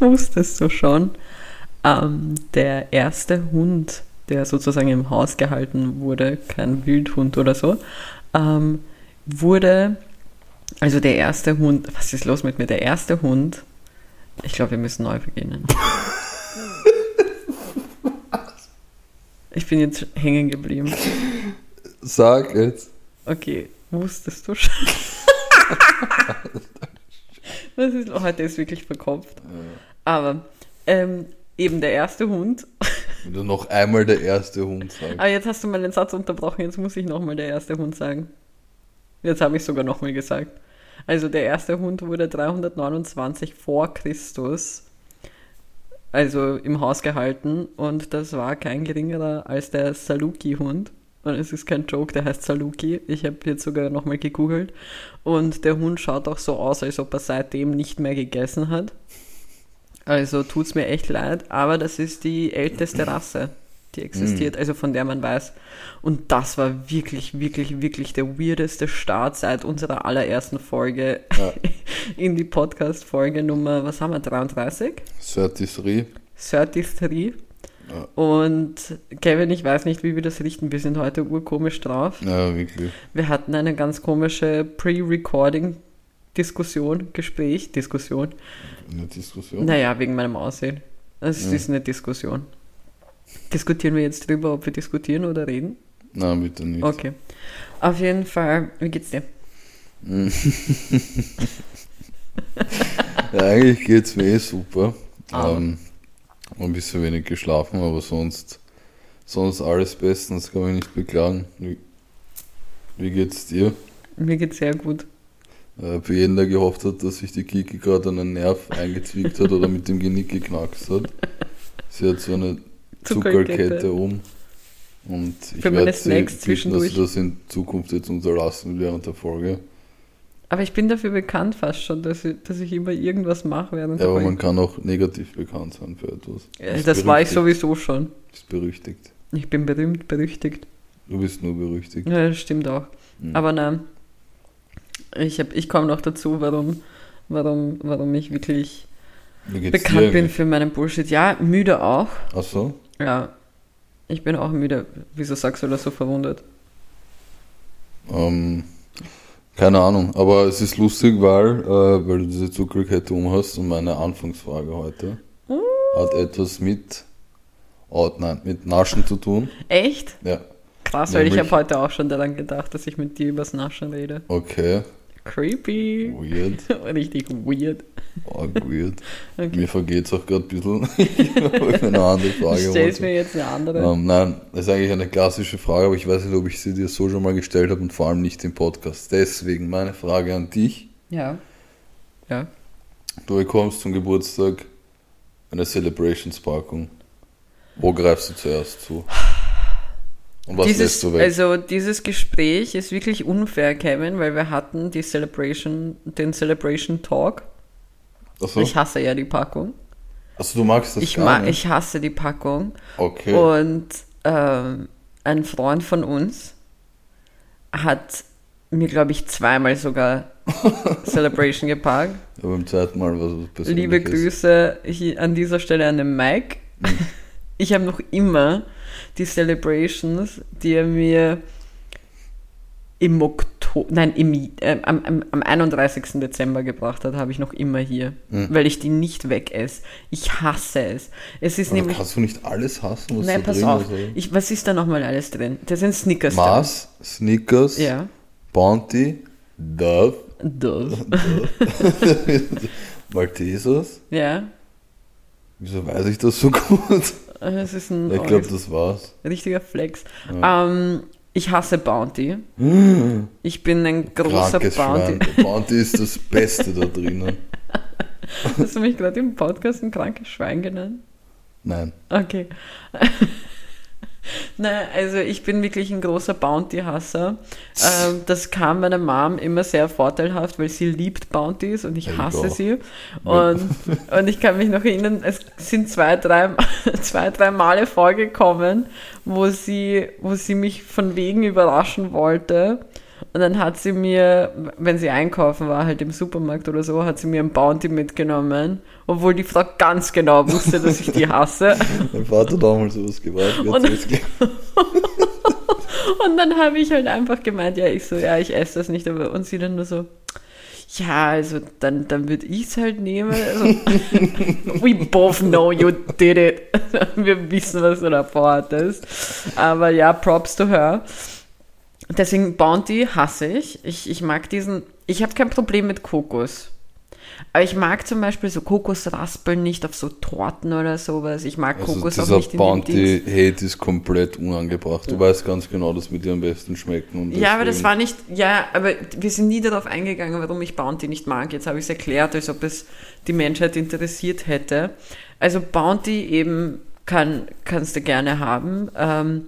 wusstest du schon, ähm, der erste Hund, der sozusagen im Haus gehalten wurde, kein Wildhund oder so, ähm, wurde, also der erste Hund, was ist los mit mir? Der erste Hund, ich glaube, wir müssen neu beginnen. Ich bin jetzt hängen geblieben. Sag jetzt. Okay, wusstest du schon? Was ist, heute ist wirklich verkopft. Aber ähm, eben der erste Hund. Wenn du noch einmal der erste Hund sagst. Aber jetzt hast du mal den Satz unterbrochen, jetzt muss ich nochmal der erste Hund sagen. Jetzt habe ich sogar nochmal gesagt. Also der erste Hund wurde 329 vor Christus, also im Haus gehalten und das war kein geringerer als der Saluki-Hund. Und es ist kein Joke, der heißt Saluki. Ich habe jetzt sogar nochmal gegoogelt. Und der Hund schaut auch so aus, als ob er seitdem nicht mehr gegessen hat. Also tut's mir echt leid, aber das ist die älteste Rasse, die existiert, also von der man weiß. Und das war wirklich, wirklich, wirklich der weirdeste Start seit unserer allerersten Folge Ja. in die Podcast-Folge Nummer, was haben wir, 33? 33. 33. Ja. Und Kevin, ich weiß nicht, wie wir das richten. Wir sind heute urkomisch drauf. Ja, wirklich. Wir hatten eine ganz komische Pre-Recording-Diskussion, Gespräch, Diskussion. Eine Diskussion. Naja, wegen meinem Aussehen. Es Ja. ist eine Diskussion. Diskutieren wir jetzt drüber, ob wir diskutieren oder reden? Nein, bitte nicht. Okay. Auf jeden Fall, wie geht's dir? Ja, eigentlich geht's mir eh super. Ah. Ähm, ein bisschen wenig geschlafen, aber sonst, sonst alles bestens, kann mich nicht beklagen. Wie, wie geht's dir? Mir geht's sehr gut. Äh, für jeden, der gehofft hat, dass sich die Kiki gerade an einen Nerv eingezwickt hat oder mit dem Genick geknackst hat. Sie hat so eine Zuckerkette. Um. Und ich Für werde sie bitten, dass sie das in Zukunft jetzt unterlassen während der Folge. Aber ich bin dafür bekannt fast schon, dass ich, dass ich immer irgendwas mache während Ja, der aber man Folge. kann auch negativ bekannt sein für etwas. Ja, Das war ich sowieso schon. Ist berüchtigt. Ich bin berühmt, berüchtigt. Du bist nur berüchtigt. Ja, das stimmt auch. Mhm. Aber nein, ich, hab- ich komme noch dazu, warum, warum, warum ich wirklich bekannt bin für meinen Bullshit. Ja, müde auch. Achso? Ja, ich bin auch müde. Wieso sagst du das so verwundert? Ähm, keine Ahnung, aber es ist lustig, weil, äh, weil du diese Zuckerkette um hast und meine Anfangsfrage heute Uh. hat etwas mit, oh, nein, mit Naschen zu tun. Echt? Ja, Krass, weil ich Nämlich- habe heute auch schon daran gedacht, dass ich mit dir übers Naschen rede. okay, Creepy. weird, Richtig weird. arg weird. Okay. Mir vergeht's auch gerade ein bisschen, ich eine andere Frage Ich stell's wollte. mir jetzt eine andere. Ähm, nein, das ist eigentlich eine klassische Frage, aber ich weiß nicht, ob ich sie dir so schon mal gestellt habe und vor allem nicht im Podcast. Deswegen meine Frage an dich. Ja. Ja. Du bekommst zum Geburtstag eine Celebrations-Packung. Wo greifst du zuerst zu? Und was dieses, du weg? also dieses Gespräch ist wirklich unfair, Kevin, weil wir hatten die Celebration, den Celebration Talk. Achso, Ich hasse ja die Packung. also du magst das Ich, gar nicht? ich hasse die Packung. okay. Und ähm, ein Freund von uns hat mir, glaube ich, zweimal sogar Celebration gepackt. Aber beim zweiten Mal was Persönliches. Liebe Grüße an dieser Stelle an den Mike. Ich habe noch immer die Celebrations, die er mir im Oktober, nein, im, äh, am, am, am 31. Dezember gebracht hat, habe ich noch immer hier, Hm. weil ich die nicht weg esse. Ich hasse es. Es ist Aber nämlich, kannst du nicht alles hassen, was nein, pass auf, ich, was ist da nochmal alles drin? Da sind Snickers Mars, Snickers, drin. Ja. Bounty, Dove, Das. Maltesers. Ja. Wieso weiß ich das so gut? Es ist ein Ich glaube, das war's. richtiger Flex. Ja. Ähm, ich hasse Bounty. Ich bin ein großer Krankes Bounty. Schwein. Bounty ist das Beste da drinnen. Hast du mich gerade im Podcast ein krankes Schwein genannt? Nein. Okay. Nein, also ich bin wirklich ein großer Bounty-Hasser. Ähm, das kam meiner Mom immer sehr vorteilhaft, weil sie liebt Bounties und ich Ja, ich hasse auch. sie. Und, und ich kann mich noch erinnern, es sind zwei, drei, zwei, drei Male vorgekommen, wo sie, wo sie mich von wegen überraschen wollte. Und Und dann hat sie mir, wenn sie einkaufen war, halt im Supermarkt oder so, hat sie mir ein Bounty mitgenommen, obwohl die Frau ganz genau wusste, dass ich die hasse. Mein Vater hat damals sowas gewartet. Und- Und dann habe ich halt einfach gemeint, ja, ich so, ja, ich esse das nicht, aber und sie dann nur so, ja, also dann, dann würde ich es halt nehmen. Also, We both know you did it. Wir wissen, was du da vorhattest. Aber ja, Props to her. Deswegen Bounty hasse ich. Ich, ich mag diesen, ich habe kein Problem mit Kokos. Aber ich mag zum Beispiel so Kokosraspeln nicht auf so Torten oder sowas. Ich mag Also Kokos auch nicht in dem Dings. Bounty-Hate ist komplett unangebracht. Du weißt ganz genau, dass mir die am besten schmecken. Und Ja, aber das war nicht, ja, aber wir sind nie darauf eingegangen, warum ich Bounty nicht mag. Jetzt habe ich es erklärt, als ob es die Menschheit interessiert hätte. Also Bounty eben kann, kannst du gerne haben. Ähm,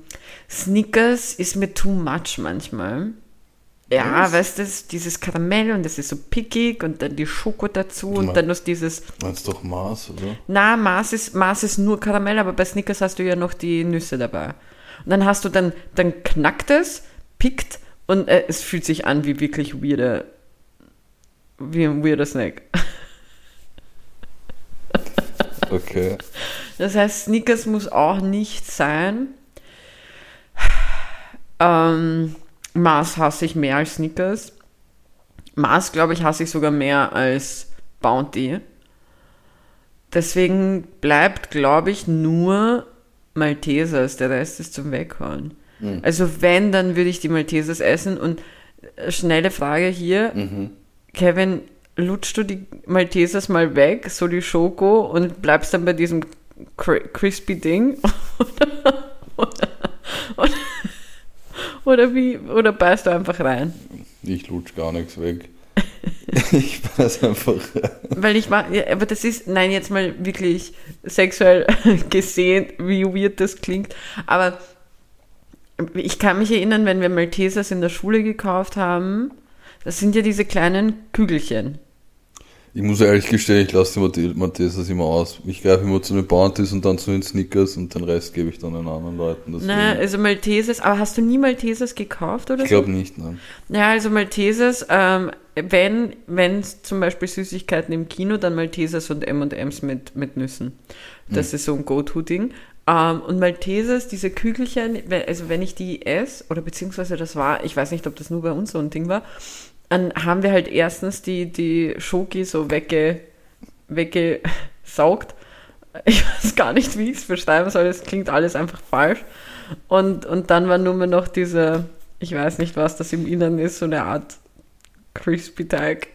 Snickers ist mir too much manchmal. Ja, Was? weißt du, das- dieses Karamell und das ist so pickig und dann die Schoko dazu und meinst- dann noch dieses, Meinst doch Mars, oder? na, Mars ist, Mars ist nur Karamell, aber bei Snickers hast du ja noch die Nüsse dabei. Und dann hast du dann, dann knackt es, pickt und äh, es fühlt sich an wie wirklich weirder, wie ein weirder Snack. Okay. Das heißt, Snickers muss auch nicht sein. Ähm, Mars hasse ich mehr als Snickers. Mars, glaube ich, hasse ich sogar mehr als Bounty. Deswegen bleibt, glaube ich, nur Maltesers. Der Rest ist zum Weghauen. Mhm. Also wenn, dann würde ich die Maltesers essen. Und äh, schnelle Frage hier. Mhm. Kevin, lutschst du die Maltesers mal weg, so die Schoko, und bleibst dann bei diesem cri crispy Ding? oder, oder, oder, oder wie, oder beißt du einfach rein? Ich lutsch gar nichts weg. ich weiß einfach. Weil ich mag, ja, aber das ist, nein, jetzt mal wirklich sexuell gesehen, wie weird das klingt, aber ich kann mich erinnern, wenn wir Maltesers in der Schule gekauft haben, das sind ja diese kleinen Kügelchen. Ich muss ehrlich gestehen, ich lasse die Mathe- Maltesers immer aus. Ich greife immer zu den Bounties und dann zu den Snickers und den Rest gebe ich dann den anderen Leuten. Deswegen- Na, also Maltesers, aber hast du nie Maltesers gekauft oder ich so? glaube nicht, nein. Ja, also Maltesers, ähm, wenn wenn zum Beispiel Süßigkeiten im Kino, dann Maltesers und M&M's mit, mit Nüssen. Das ist so ein Go-To-Ding. Ähm, und Maltesers, diese Kügelchen, also wenn ich die esse, oder beziehungsweise das war, ich weiß nicht, ob das nur bei uns so ein Ding war, dann haben wir halt erstens die, die Schoki so wegge, weggesaugt. Ich weiß gar nicht, wie ich es beschreiben soll. Es klingt alles einfach falsch. Und, und dann war nur mehr noch diese, ich weiß nicht, was das im Innern ist, so eine Art Crispy Teig.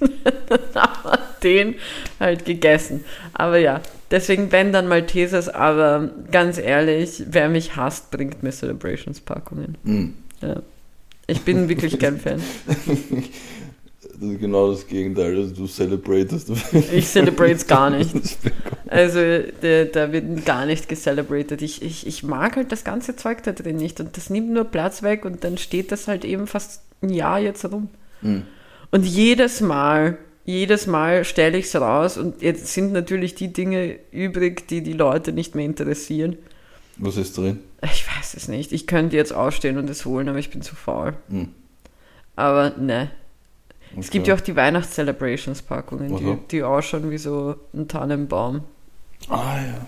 aber den halt gegessen. Aber ja, deswegen wenn dann Maltesers, aber ganz ehrlich, wer mich hasst, bringt mir Celebrations Packungen. Hm. Ja. Ich bin wirklich kein Fan. Das ist genau das Gegenteil. Also du celebratest. Ich celebrate gar nicht. Also da, wird gar nicht gecelebrated. Ich, ich, ich mag halt das ganze Zeug da drin nicht und das nimmt nur Platz weg und dann steht das halt eben fast ein Jahr jetzt rum. Hm. Und jedes Mal, jedes Mal stelle ich es raus und jetzt sind natürlich die Dinge übrig, die die Leute nicht mehr interessieren. Was ist drin? Ich weiß es nicht. Ich könnte jetzt aufstehen und es holen, aber ich bin zu faul. Hm. Aber ne. Es gibt Okay. ja auch die Weihnachts-Celebrations-Packungen, die, die ausschauen wie so ein Tannenbaum. Ah ja.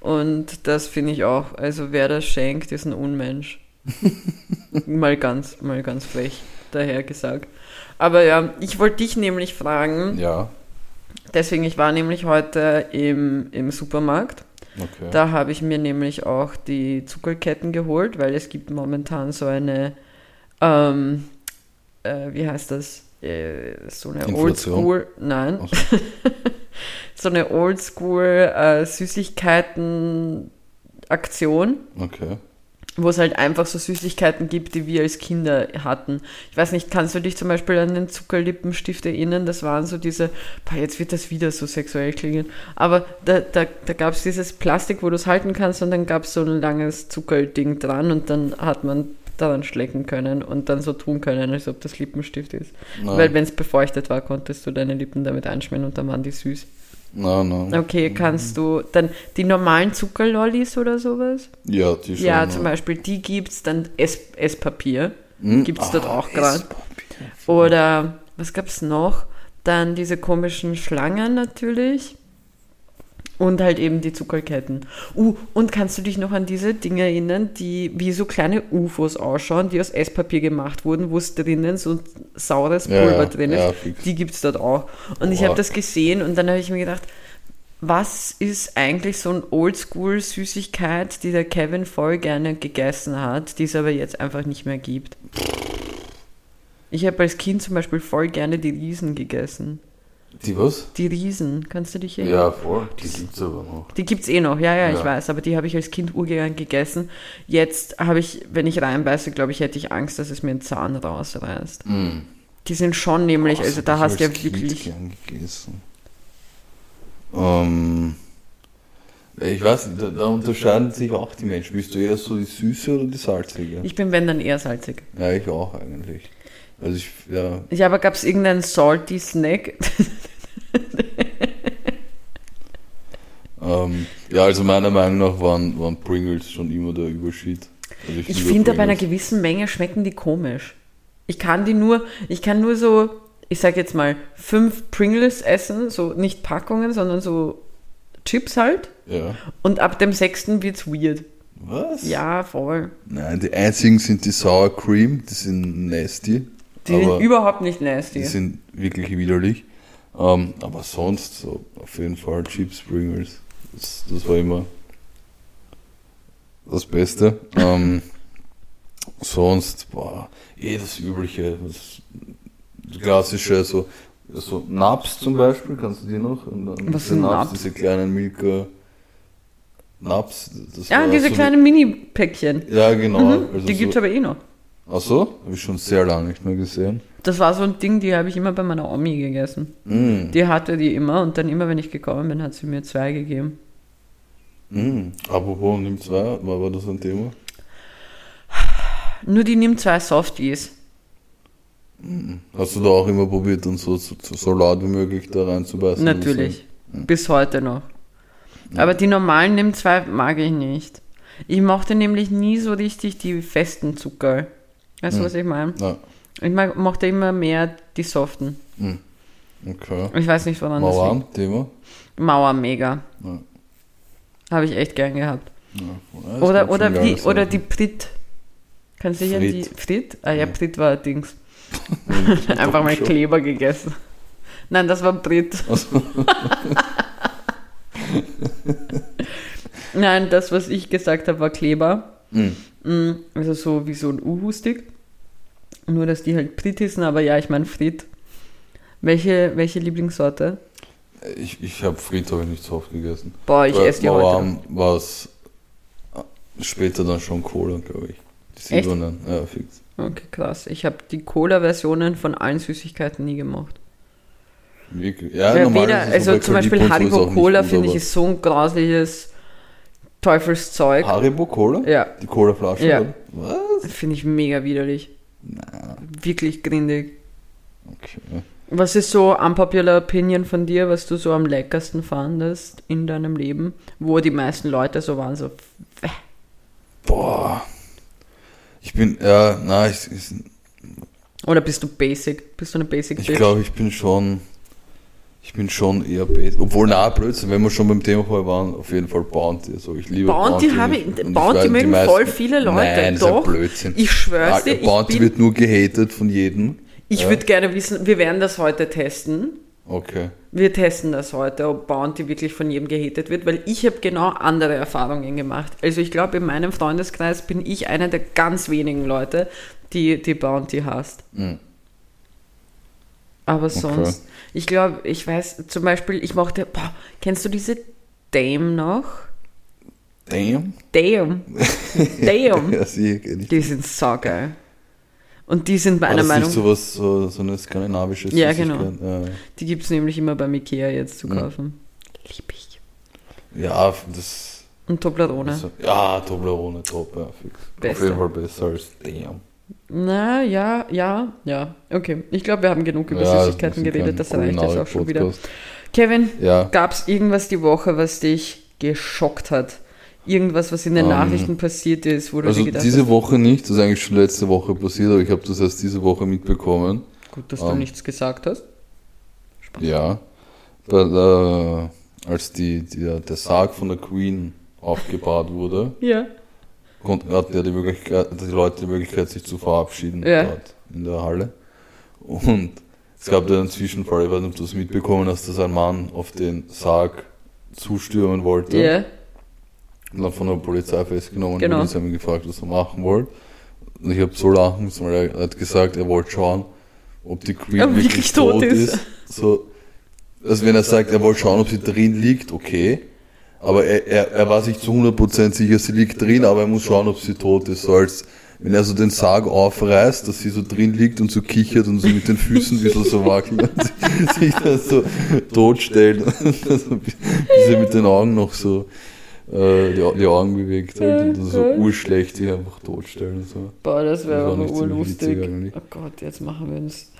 Und das finde ich auch, also wer das schenkt, ist ein Unmensch. mal ganz, mal ganz frech daher gesagt. Aber ja, ich wollte dich nämlich fragen, Ja. deswegen, ich war nämlich heute im, im Supermarkt. Okay. Da habe ich mir nämlich auch die Zuckerketten geholt, weil es gibt momentan so eine, ähm, äh, wie heißt das? Äh, so eine? Oldschool, nein, so. so eine Oldschool äh, Süßigkeiten-Aktion, Okay. Wo es halt einfach so Süßigkeiten gibt, die wir als Kinder hatten. Ich weiß nicht, kannst du dich zum Beispiel an den Zuckerlippenstift erinnern? Das waren so diese, boah, jetzt wird das wieder so sexuell klingen, aber da, da, da gab es dieses Plastik, wo du es halten kannst und dann gab es so ein langes Zuckerding dran und dann hat man daran schlecken können und dann so tun können, als ob das Lippenstift ist. Nein. Weil wenn es befeuchtet war, konntest du deine Lippen damit einschmieren und dann waren die süß. Nein, nein. Okay, kannst du dann die normalen Zuckerlollis oder sowas? Ja, die schon. ja, zum Beispiel, die gibt's dann Ess Esspapier. Hm? Gibt es dort Ah, auch gerade. Oder was gab es noch? Dann diese komischen Schlangen natürlich. Und halt eben die Zuckerketten. Uh, und kannst du dich noch an diese Dinge erinnern, die wie so kleine UFOs ausschauen, die aus Esspapier gemacht wurden, wo es drinnen so saures Ja, Pulver ja, drin ist? ja, die gibt es dort auch. Und ich Oha. habe das gesehen und dann habe ich mir gedacht, was ist eigentlich so ein Oldschool-Süßigkeit, die der Kevin voll gerne gegessen hat, die es aber jetzt einfach nicht mehr gibt? Ich habe als Kind zum Beispiel voll gerne die Riesen gegessen. Die was? Die Riesen, kannst du dich erinnern? Ja, voll. Die gibt's aber noch. Die gibt's eh noch, ja, ja, ich Ja. weiß, aber die habe ich als Kind urgern gegessen. Jetzt habe ich, wenn ich reinbeiße, glaube ich, hätte ich Angst, dass es mir einen Zahn rausreißt. Mm. Die sind schon nämlich, Was also da ich hast du ja Kind wirklich. gern gegessen. Ähm, ich weiß nicht, da, da unterscheiden sich auch die Menschen. Bist du eher so die süße oder die salzige? Ich bin, wenn dann eher salzig. ja, ich auch eigentlich. Also ich, ja, Ja, aber gab es irgendeinen salty Snack? ähm, ja, also meiner Meinung nach waren, waren Pringles schon immer der Überschied. Also Ich liebe finde, bei einer gewissen Menge schmecken die komisch. Ich kann die nur, ich kann nur so, ich sag jetzt mal, fünf Pringles essen, so nicht Packungen, sondern so Chips halt. Ja. Und ab dem sechsten wird's weird. Was? Ja, voll. Nein, die einzigen sind die Sour Cream, die sind nasty. Die sind überhaupt nicht die nasty. sind wirklich widerlich. Ähm, aber sonst so auf jeden Fall Chips Pringles. Das, das war immer das Beste. Ähm, sonst, boah, eh das Übliche. Das, Klassische, so, so Naps zum Beispiel, kannst du die noch? Und dann Was sind Naps? Diese kleinen Milka Naps. Das Ja, war diese so kleinen Mini-Päckchen. Ja, genau. Mhm, also die so, gibt's aber eh noch. Ach so? Habe ich schon sehr lange nicht mehr gesehen. Das war so ein Ding, die habe ich immer bei meiner Omi gegessen. Mm. Die hatte die immer und dann immer, wenn ich gekommen bin, hat sie mir zwei gegeben. Mm. Apropos nimm zwei, war, war das ein Thema? Nur die nimmt zwei Softies. Hast du da auch immer probiert, und so, so, so laut wie möglich da reinzubeißen? Natürlich. Bis heute noch. Aber die normalen nimm zwei mag ich nicht. Ich mochte nämlich nie so richtig die festen Zucker. Weißt du, was ich meine? Ja, Ich mag, mochte immer mehr die soften. okay. Ich weiß nicht, woran das Mauern, Thema? liegt. Mauer mega. Ja. Habe ich echt gern gehabt. Ja, das Oder, oder, die, oder die Prit. Kannst du dich an die. Frit? Ah ja, Prit war ein Dings. Einfach mal schon. Kleber gegessen. Nein, das war Brit. Nein, das, was ich gesagt habe, war Kleber. Mm, Also so wie so ein Uhu-Stick. Nur, dass die halt Brit hießen, aber ja, ich meine Frit. Welche, welche Lieblingssorte? Ich, ich habe Fried habe ich nicht so oft gegessen. Boah, ich esse die heute. Mauern war es später dann schon Cola, glaube ich. Die silbernen, ja, fix. Okay, krass. Ich habe die Cola-Versionen von allen Süßigkeiten nie gemacht. Wirklich. Ja, Ja, normal weder, also zum Beispiel Haribo Cola finde ich ist so ein grausliches Teufelszeug. Haribo Cola? Ja, Die Cola-Flasche? Ja. oder? Was? finde ich mega widerlich. Na, Wirklich grindig. okay. Was ist so unpopular Opinion von dir, was du so am leckersten fandest in deinem Leben? Wo die meisten Leute so waren, so, Boah. Ich bin, ja, na, ich, ich, oder bist du basic? Bist du eine basic ich glaube, ich bin schon, ich bin schon eher basic. Obwohl, na, Blödsinn, wenn wir schon beim Thema vorher waren, auf jeden Fall Bounty. Also ich liebe Bounty habe ich, Bounty die mögen meisten- voll viele Leute. Nein, das ist Doch, ein Blödsinn. ich schwör's dir, Ah, ich, Bounty bin, wird nur gehatet von jedem. ich Ja. würde gerne wissen, wir werden das heute testen. Okay. Wir testen das heute, ob Bounty wirklich von jedem gehatet wird, weil ich habe genau andere Erfahrungen gemacht. Also ich glaube, in meinem Freundeskreis bin ich einer der ganz wenigen Leute, die die Bounty hasst. Mhm. Aber sonst, ich glaube, ich weiß zum Beispiel, ich mochte, boah, kennst du diese Dame noch? Damn. Dame. Dame. Ja, sie kenn ich. Die sind saugeil. Und die sind meiner das Meinung nicht sowas, so, so eine skandinavische Ja, genau. Ja. die gibt es nämlich immer beim Ikea jetzt zu kaufen. Lieb ich. Ja, das. Und Toblerone. das ja, Toblerone, top, ja, fix. Beste. Auf jeden Fall besser als Damn. Na, ja, ja, ja. Okay, ich glaube, wir haben genug über Ja, Süßigkeiten geredet, das reicht jetzt auch schon wieder. Kevin, Ja, gab es irgendwas die Woche, was dich geschockt hat? Irgendwas, was in den Ähm, Nachrichten passiert ist, wo du Also gedacht diese hast, Woche nicht, das ist eigentlich schon letzte Woche passiert, aber ich habe das erst diese Woche mitbekommen. gut, dass du ähm, nichts gesagt hast. Spaß. Ja. Weil, äh, als die, die, der Sarg von der Queen aufgebahrt wurde, Ja. Hatten ja die Möglichkeit, die Leute die Möglichkeit, sich zu verabschieden Ja. in der Halle. Und es gab da einen Zwischenfall, ich weiß nicht, ob du es mitbekommen hast, dass ein Mann auf den Sarg zustürmen wollte Ja. und dann von der Polizei festgenommen Genau. wurde. Sie haben ihn gefragt, was er machen wollte. Und ich habe so lachen müssen, weil er hat gesagt, er wollte schauen, ob die Queen Ob wirklich tot ist. So, also wenn er sagt, er wollte schauen, ob sie drin liegt, okay. Aber er, er, er war sich zu 100% sicher, sie liegt drin, aber er muss schauen, ob sie tot ist. So als wenn er so den Sarg aufreißt, dass sie so drin liegt und so kichert und so mit den Füßen ein bisschen so wackelt und sich dann so totstellt. Und bis er mit den Augen noch so äh, die, die Augen bewegt halt und dann so urschlecht sich einfach totstellen. Und so. Boah, das wäre aber urlustig. Oh Gott, jetzt machen wir uns.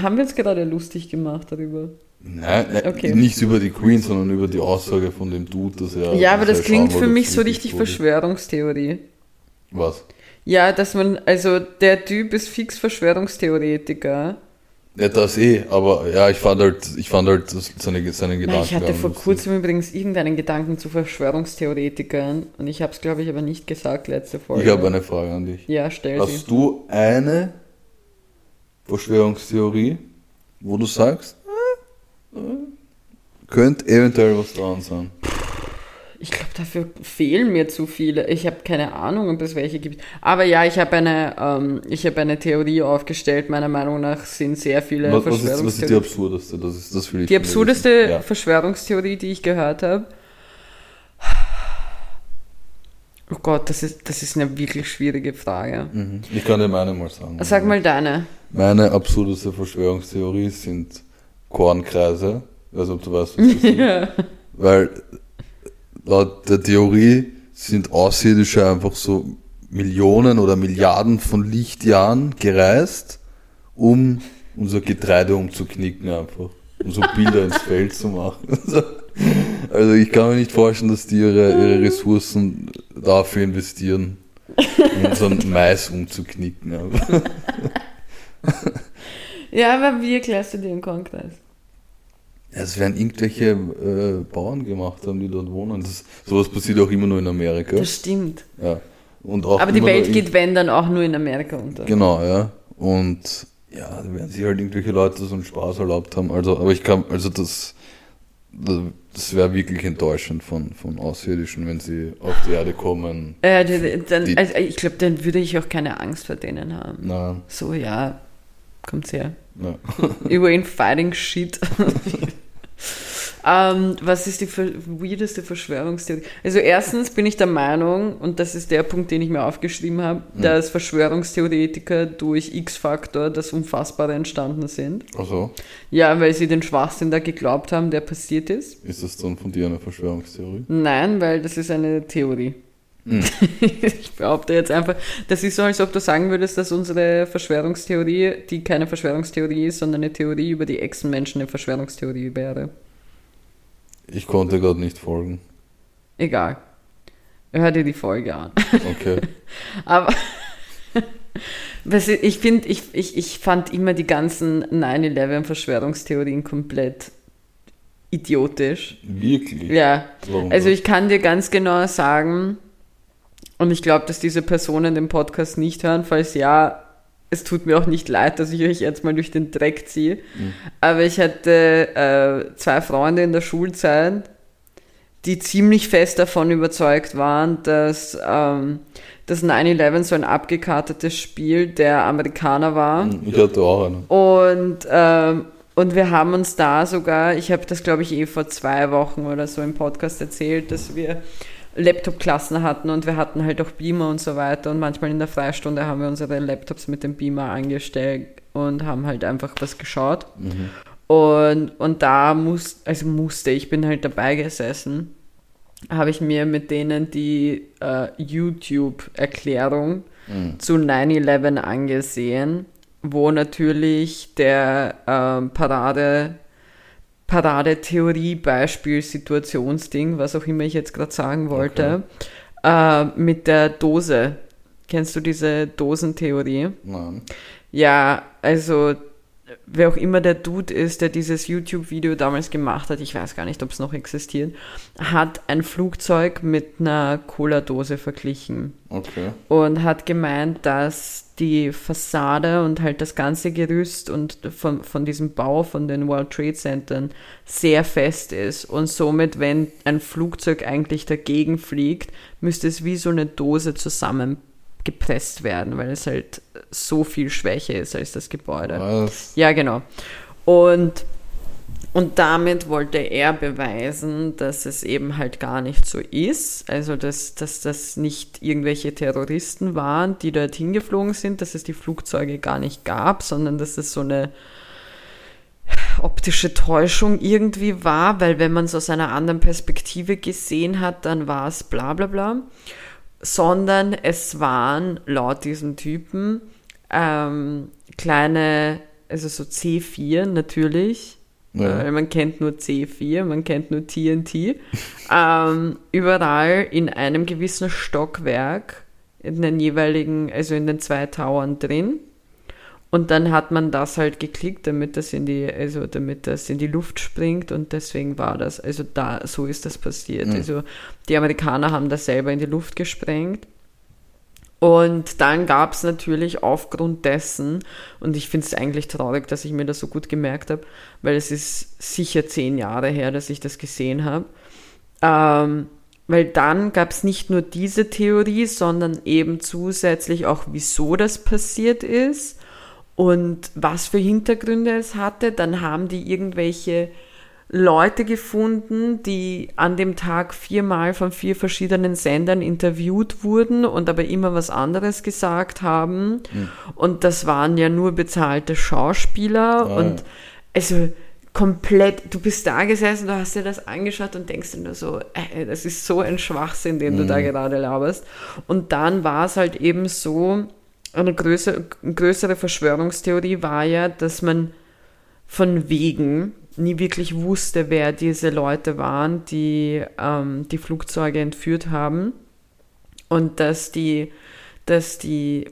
Haben wir uns gerade lustig gemacht darüber? Nein, nein Okay. nichts über die Queen, sondern über die Aussage von dem Dude, dass er. ja, aber das klingt für mich so sie richtig. Verschwörungstheorie. Was? Ja, dass man, also der Typ ist fix Verschwörungstheoretiker. Ja, das eh, aber ja, ich fand halt, ich fand halt seine, seine Gedanken. Ich hatte vor kurzem übrigens irgendeinen Gedanken zu Verschwörungstheoretikern und ich habe es, glaube ich, aber nicht gesagt letzte Folge. Ich habe eine Frage an dich. Ja, stell sie. Hast du eine Verschwörungstheorie, wo du sagst, könnte eventuell was dran sein? Ich glaube, dafür fehlen mir zu viele. Ich habe keine Ahnung, ob es welche gibt. Aber ja, ich habe eine, ähm, ich habe eine Theorie aufgestellt. Meiner Meinung nach sind sehr viele Was, was, ist, was ist die Verschwörungstheorien. absurdeste? Das ist das will ich Die absurdeste. Ja. Verschwörungstheorie, die ich gehört habe. Oh Gott, das ist, das ist eine wirklich schwierige Frage. Mhm. Ich kann dir meine mal sagen. Sag mal deine. Meine absurdeste Verschwörungstheorie sind Kornkreise. Nicht, ob du weißt, was das ist. Ja. Weil laut der Theorie sind Außerirdische einfach so Millionen oder Milliarden von Lichtjahren gereist, um unser Getreide umzuknicken einfach. Um so Bilder ins Feld zu machen. Also ich kann mir nicht vorstellen, dass die ihre, ihre Ressourcen dafür investieren, um unseren Mais umzuknicken. Ja, aber wie erklärst du den Kornkreis? Es werden irgendwelche äh, Bauern gemacht haben, die dort wohnen. Das, sowas passiert auch immer nur in Amerika. Das stimmt. Ja. Und auch Aber die Welt geht, wenn, dann auch nur in Amerika unter. Genau, ja. Und ja, da werden sich halt irgendwelche Leute so einen Spaß erlaubt haben. Also, aber ich kann, also das, das wäre wirklich enttäuschend von, von Außerirdischen, wenn sie auf die Erde kommen. Äh, die- dann, Die- also ich glaube, dann würde ich auch keine Angst vor denen haben. Na, So, ja, kommt's her. na. You ain't fighting shit. ähm, was ist die weirdeste Verschwörungstheorie? Also erstens bin ich der Meinung, und das ist der Punkt, den ich mir aufgeschrieben habe, dass Verschwörungstheoretiker durch X-Faktor das Unfassbare entstanden sind. Also, Ja, weil sie den Schwachsinn da geglaubt haben, der passiert ist. ist das dann von dir eine Verschwörungstheorie? Nein, weil das ist eine Theorie. Hm. Ich behaupte jetzt einfach, das ist so, als ob du sagen würdest, dass unsere Verschwörungstheorie, die keine Verschwörungstheorie ist, sondern eine Theorie über die Echsenmenschen eine Verschwörungstheorie wäre. Ich konnte gerade nicht folgen. Egal. Hör dir die Folge an. Okay. Aber ich, finde, ich, ich, ich fand immer die ganzen 9-11-Verschwörungstheorien komplett idiotisch. Wirklich? Ja. Warum Also ich kann dir ganz genau sagen, und ich glaube, dass diese Personen den Podcast nicht hören, falls ja, es tut mir auch nicht leid, dass ich euch jetzt mal durch den Dreck ziehe. Aber ich hatte äh, zwei Freunde in der Schulzeit, die ziemlich fest davon überzeugt waren, dass ähm, das 9-11 so ein abgekartetes Spiel der Amerikaner war. Ich hatte auch einen. Und, ähm, und wir haben uns da sogar, ich habe das glaube ich eh vor zwei Wochen oder so im Podcast erzählt, dass wir Laptop-Klassen hatten und wir hatten halt auch Beamer und so weiter und manchmal in der Freistunde haben wir unsere Laptops mit dem Beamer angestellt und haben halt einfach was geschaut. Und, und da muss, also musste, ich bin halt dabei gesessen, habe ich mir mit denen die äh, YouTube-Erklärung zu 9-11 angesehen, wo natürlich der ähm, Parade, Paradetheorie, Beispiel, Situationsding, was auch immer ich jetzt gerade sagen wollte, äh, mit der Dose. Kennst du diese Dosentheorie? Nein. Ja, also wer auch immer der Dude ist, der dieses YouTube-Video damals gemacht hat, ich weiß gar nicht, ob es noch existiert, hat ein Flugzeug mit einer Cola-Dose verglichen Okay. und hat gemeint, dass die Fassade und halt das ganze Gerüst und von, von diesem Bau von den World Trade Centern sehr fest ist und somit, wenn ein Flugzeug eigentlich dagegen fliegt, müsste es wie so eine Dose zusammengepresst werden, weil es halt so viel schwächer ist als das Gebäude. Was? Ja, genau. Und, und damit wollte er beweisen, dass es eben halt gar nicht so ist. Also, dass, dass das nicht irgendwelche Terroristen waren, die dort hingeflogen sind, dass es die Flugzeuge gar nicht gab, sondern dass es so eine optische Täuschung irgendwie war, weil wenn man es aus einer anderen Perspektive gesehen hat, dann war es bla bla bla. Sondern es waren laut diesem Typen ähm, kleine, also so C4 natürlich, Ja. weil man kennt nur C4, man kennt nur TNT, ähm, überall in einem gewissen Stockwerk, in den jeweiligen, also in den zwei Towern drin. Und dann hat man das halt geklickt, damit das in die, also damit das in die Luft springt und deswegen war das, also da, so ist das passiert. Mhm. Also die Amerikaner haben das selber in die Luft gesprengt. Und dann gab es natürlich aufgrund dessen, und ich finde es eigentlich traurig, dass ich mir das so gut gemerkt habe, weil es ist sicher zehn Jahre her, dass ich das gesehen habe. Ähm, weil dann gab es nicht nur diese Theorie, sondern eben zusätzlich auch, wieso das passiert ist und was für Hintergründe es hatte. Dann haben die irgendwelche Leute gefunden, die an dem Tag viermal von vier verschiedenen Sendern interviewt wurden und aber immer was anderes gesagt haben. Und das waren ja nur bezahlte Schauspieler Ah, und also komplett, du bist da gesessen, du hast dir das angeschaut und denkst dir nur so, äh, das ist so ein Schwachsinn, den du da gerade laberst. Und dann war es halt eben so, eine größere, größere Verschwörungstheorie war ja, dass man von wegen nie wirklich wusste, wer diese Leute waren, die ähm, die Flugzeuge entführt haben. Und dass die, dass die,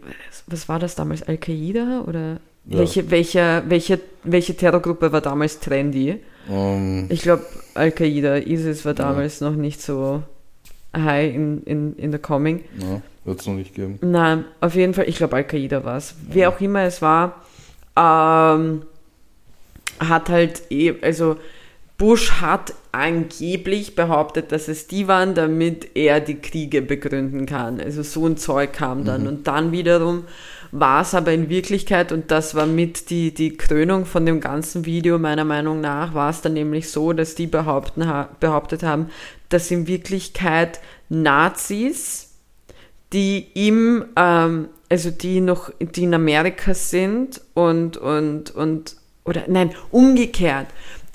was war das damals, Al-Qaida oder Ja. welche, welche, welche, welche Terrorgruppe war damals trendy? Ähm, Ich glaube, Al-Qaida, ISIS war damals noch nicht so high in, in, in the coming. ja, wird es noch nicht geben. Nein, auf jeden Fall, ich glaube Al-Qaida war es. Wer auch immer es war, ähm, hat halt eh, also Bush hat angeblich behauptet, dass es die waren, damit er die Kriege begründen kann. Also so ein Zeug kam dann. Und dann wiederum war es aber in Wirklichkeit, und das war mit die, die Krönung von dem ganzen Video meiner Meinung nach, war es dann nämlich so, dass die behaupten, ha behauptet haben, dass in Wirklichkeit Nazis die ihm, ähm, also die noch, die in Amerika sind und, und, und, oder nein, umgekehrt.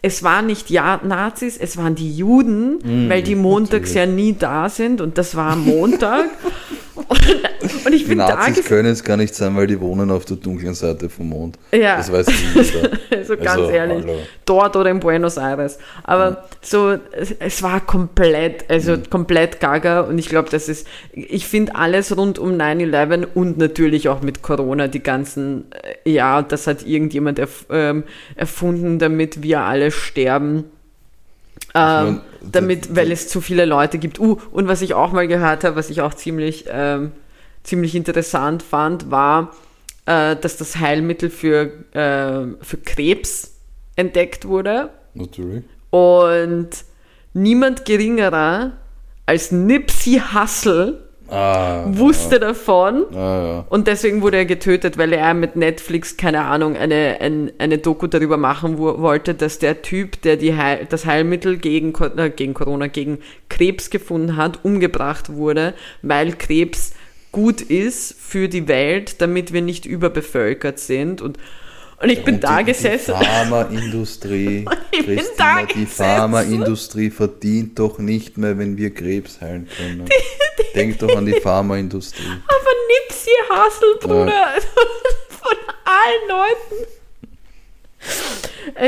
Es waren nicht ja Nazis, es waren die Juden, weil die montags ja nie da sind und das war am Montag. und, und ich bin da Nazis gesessen. können es gar nicht sein, weil die wohnen auf der dunklen Seite vom Mond. Ja. Das weiß jeder. Also ganz Also, ehrlich, hallo. dort oder in Buenos Aires. Aber so, es, es war komplett, also komplett gaga und ich glaube, das ist, ich finde alles rund um 9-11 und natürlich auch mit Corona, die ganzen, äh, ja, das hat irgendjemand erf ähm, erfunden, damit wir alle sterben. Ähm, damit, weil es zu viele Leute gibt. Uh, und was ich auch mal gehört habe, was ich auch ziemlich, ähm, ziemlich interessant fand, war, äh, dass das Heilmittel für, äh, für Krebs entdeckt wurde. Natürlich. Und niemand geringerer als Nipsey Hussle Ah, wusste davon. ja. Ah, ja. Und deswegen wurde er getötet, weil er mit Netflix, keine Ahnung, eine, ein, eine Doku darüber machen wo, wollte, dass der Typ, der die Heil, das Heilmittel gegen, äh, gegen Corona, gegen Krebs gefunden hat, umgebracht wurde, weil Krebs gut ist für die Welt, damit wir nicht überbevölkert sind. Und, und ich bin Und da die, gesessen. Die Pharmaindustrie, Ich bin Christina, da die gesessen. Pharmaindustrie verdient doch nicht mehr, wenn wir Krebs heilen können. Denk doch an die Pharmaindustrie. Aber Nipsey Hussle, Bruder, von allen Leuten.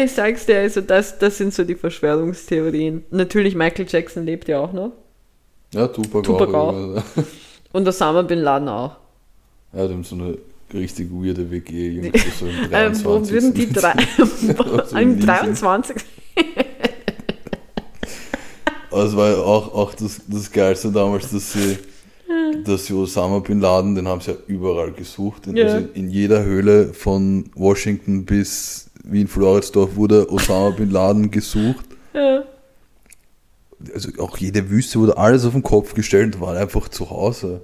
Ich sag's dir, also das, das sind so die Verschwörungstheorien. Natürlich, Michael Jackson lebt ja auch noch. Ja, Tupac, Tupac auch. auch. Und Osama Bin Laden auch. Ja, die haben so eine richtig weirde WG. irgendwie so im Ähm, wo 23. würden die drei So im im Leasing. 23. Aber es war ja auch, auch das, das Geilste damals, dass sie, dass sie Osama Bin Laden, den haben sie ja überall gesucht. In, Ja. also in jeder Höhle von Washington bis Wien-Floridsdorf wurde Osama Bin Laden gesucht. Ja. Also auch jede Wüste wurde alles auf den Kopf gestellt und war einfach zu Hause.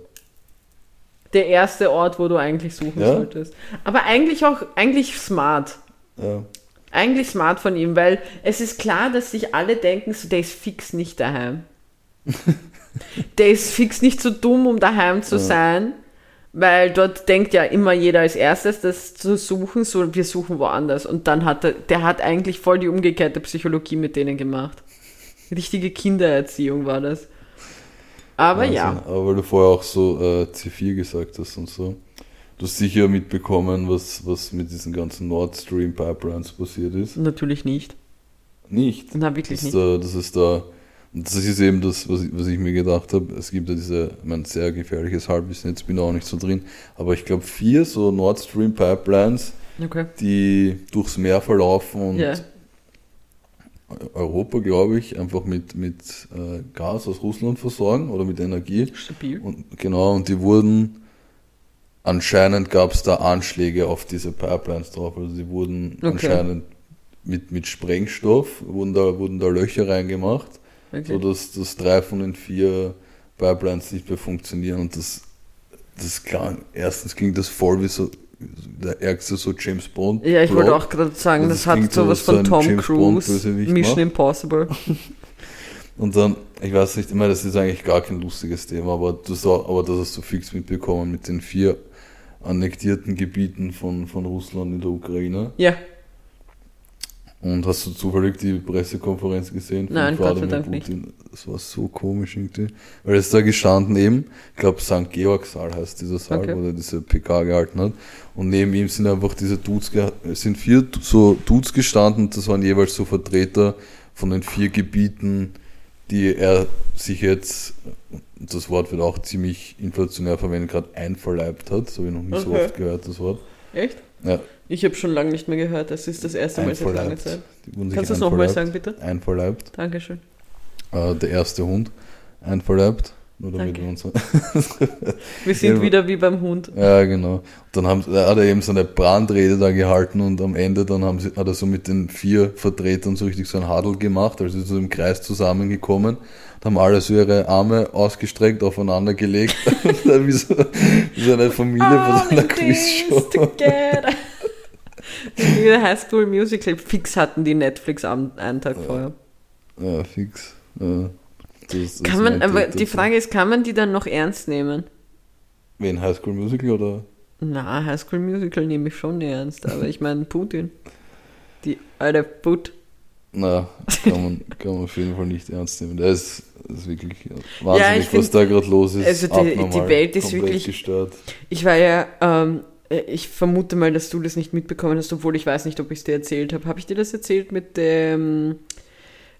Der erste Ort, wo du eigentlich suchen Ja. solltest. Aber eigentlich auch, eigentlich smart. Ja. Eigentlich smart von ihm, weil es ist klar, dass sich alle denken, so, der ist fix nicht daheim. der ist fix nicht so dumm, um daheim zu Ja. sein, weil dort denkt ja immer jeder als erstes, das zu suchen, so wir suchen woanders. Und dann hat er, der hat eigentlich voll die umgekehrte Psychologie mit denen gemacht. Richtige Kindererziehung war das. Aber Wahnsinn. ja, Aber weil du vorher auch so äh, C4 gesagt hast und so. Du hast sicher mitbekommen, was, was mit diesen ganzen Nord Stream Pipelines passiert ist. natürlich nicht. Nicht. Na, wirklich Das, nicht. da, das ist da. Das ist eben das, was ich, was ich mir gedacht habe. Es gibt ja diese, ich meine, sehr gefährliches Halbwissen, jetzt bin ich auch nicht so drin. Aber ich glaube, vier so Nord Stream Pipelines, Okay. die durchs Meer verlaufen und Ja. Europa, glaube ich, einfach mit, mit äh, Gas aus Russland versorgen oder mit Energie. Stabil. Und, genau, und die wurden, anscheinend gab es da Anschläge auf diese Pipelines drauf. Also die wurden Okay. anscheinend mit, mit Sprengstoff, wurden da, wurden da Löcher reingemacht, Okay. so dass, dass drei von den vier Pipelines nicht mehr funktionieren. Und das, das klang, erstens ging das voll wie so der ärgste so James Bond. Ja, ich wollte auch gerade sagen, das es hat sowas was von so Tom James Cruise, Mission macht. Impossible. Und dann, ich weiß nicht, ich meine, das ist eigentlich gar kein lustiges Thema, aber das, aber das hast du fix mitbekommen mit den vier annektierten Gebieten von, von Russland in der Ukraine. Ja, Und hast du zufällig die Pressekonferenz gesehen von Nein, Gott sei Dank nicht. Das war so komisch irgendwie. Weil es da gestanden eben, ich glaube St. Georg-Saal heißt dieser Saal, Okay. wo er diese PK gehalten hat. Und neben ihm sind einfach diese Dudes, sind vier so Dudes gestanden, das waren jeweils so Vertreter von den vier Gebieten, die er sich jetzt, das Wort wird auch ziemlich inflationär verwendet, gerade einverleibt hat. Das habe ich noch so Okay. oft gehört, das Wort. echt? Ja, Ich habe schon lange nicht mehr gehört. Das ist das erste Mal seit langer. Zeit. Kannst du das nochmal sagen, bitte? Einverleibt. Dankeschön. äh, der erste Hund einverleibt. Nur damit Danke. wir uns. Wir sind wieder wie beim Hund. ja, genau. Und dann haben, da hat er eben so eine Brandrede da gehalten und am Ende dann haben sie, hat er so mit den vier Vertretern so richtig so ein Hadel gemacht, also so im Kreis zusammengekommen und haben alle so ihre Arme ausgestreckt, aufeinander gelegt. Wie, so, wie so eine Familie von so einer Quizshow. Wie der High School Musical. Fix hatten die Netflix am einen Tag vorher. Ja, fix. Ja. Das, das Kann man, aber ich die dazu. Frage ist, kann man die dann noch ernst nehmen? Wen, High School Musical oder? Na, High School Musical nehme ich schon ernst, aber ich meine Putin. Die alte Put. Na, kann man, kann man auf jeden Fall nicht ernst nehmen. Der ist, ist wirklich wahnsinnig, find- was da gerade los ist. also die- die Welt ist wirklich- gestört. Ich war ja, ähm, ich vermute mal, dass du das nicht mitbekommen hast, obwohl ich weiß nicht, ob ich es dir erzählt habe. Habe ich dir das erzählt mit dem,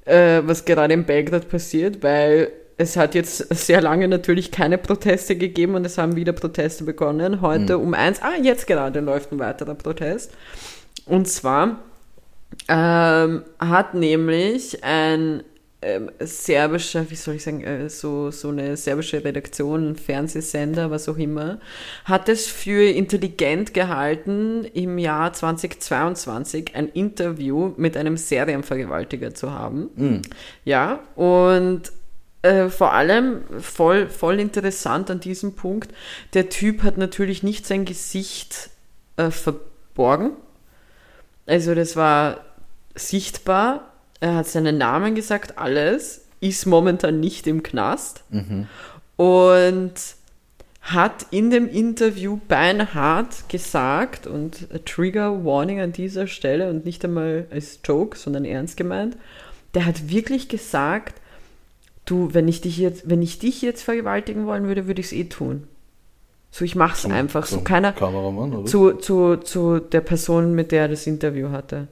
äh, was gerade in Belgrad passiert? Weil es hat jetzt sehr lange natürlich keine Proteste gegeben und es haben wieder Proteste begonnen. Heute um eins, ah, jetzt gerade läuft ein weiterer Protest. Und zwar ähm, hat nämlich ein ähm, serbischer, wie soll ich sagen, äh, so, so eine serbische Redaktion, Fernsehsender, was auch immer, hat es für intelligent gehalten, im Jahr 2022 ein Interview mit einem Serienvergewaltiger zu haben. Mhm. Ja, und äh, vor allem voll, voll interessant an diesem Punkt, der Typ hat natürlich nicht sein Gesicht äh, verborgen. Also das war sichtbar. Er hat seinen Namen gesagt, alles. Ist momentan nicht im Knast. Mhm. Und hat in dem Interview beinhart gesagt, und a Trigger Warning an dieser Stelle und nicht einmal als Joke, sondern ernst gemeint, der hat wirklich gesagt, du, wenn ich dich jetzt, wenn ich dich jetzt vergewaltigen wollen würde, würde ich es eh tun. So, ich mach's Zum- einfach. So keiner Kameramann, oder? zu, zu, zu der Person, mit der er das Interview hatte.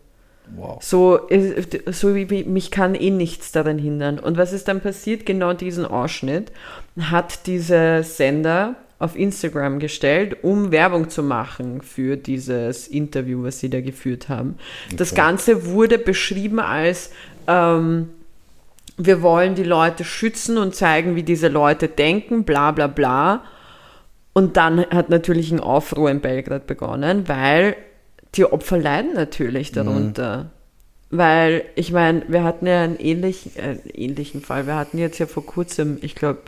Wow. So, so wie mich kann eh nichts daran hindern. Und was ist dann passiert? Genau diesen Ausschnitt hat dieser Sender auf Instagram gestellt, um Werbung zu machen für dieses Interview, was sie da geführt haben. Das Okay. Ganze wurde beschrieben als ähm, wir wollen die Leute schützen und zeigen, wie diese Leute denken, bla bla bla. Und dann hat natürlich ein Aufruhr in Belgrad begonnen, weil die Opfer leiden natürlich darunter. Weil, ich meine, wir hatten ja einen ähnlichen, äh, ähnlichen Fall. Wir hatten jetzt ja vor kurzem, ich glaube,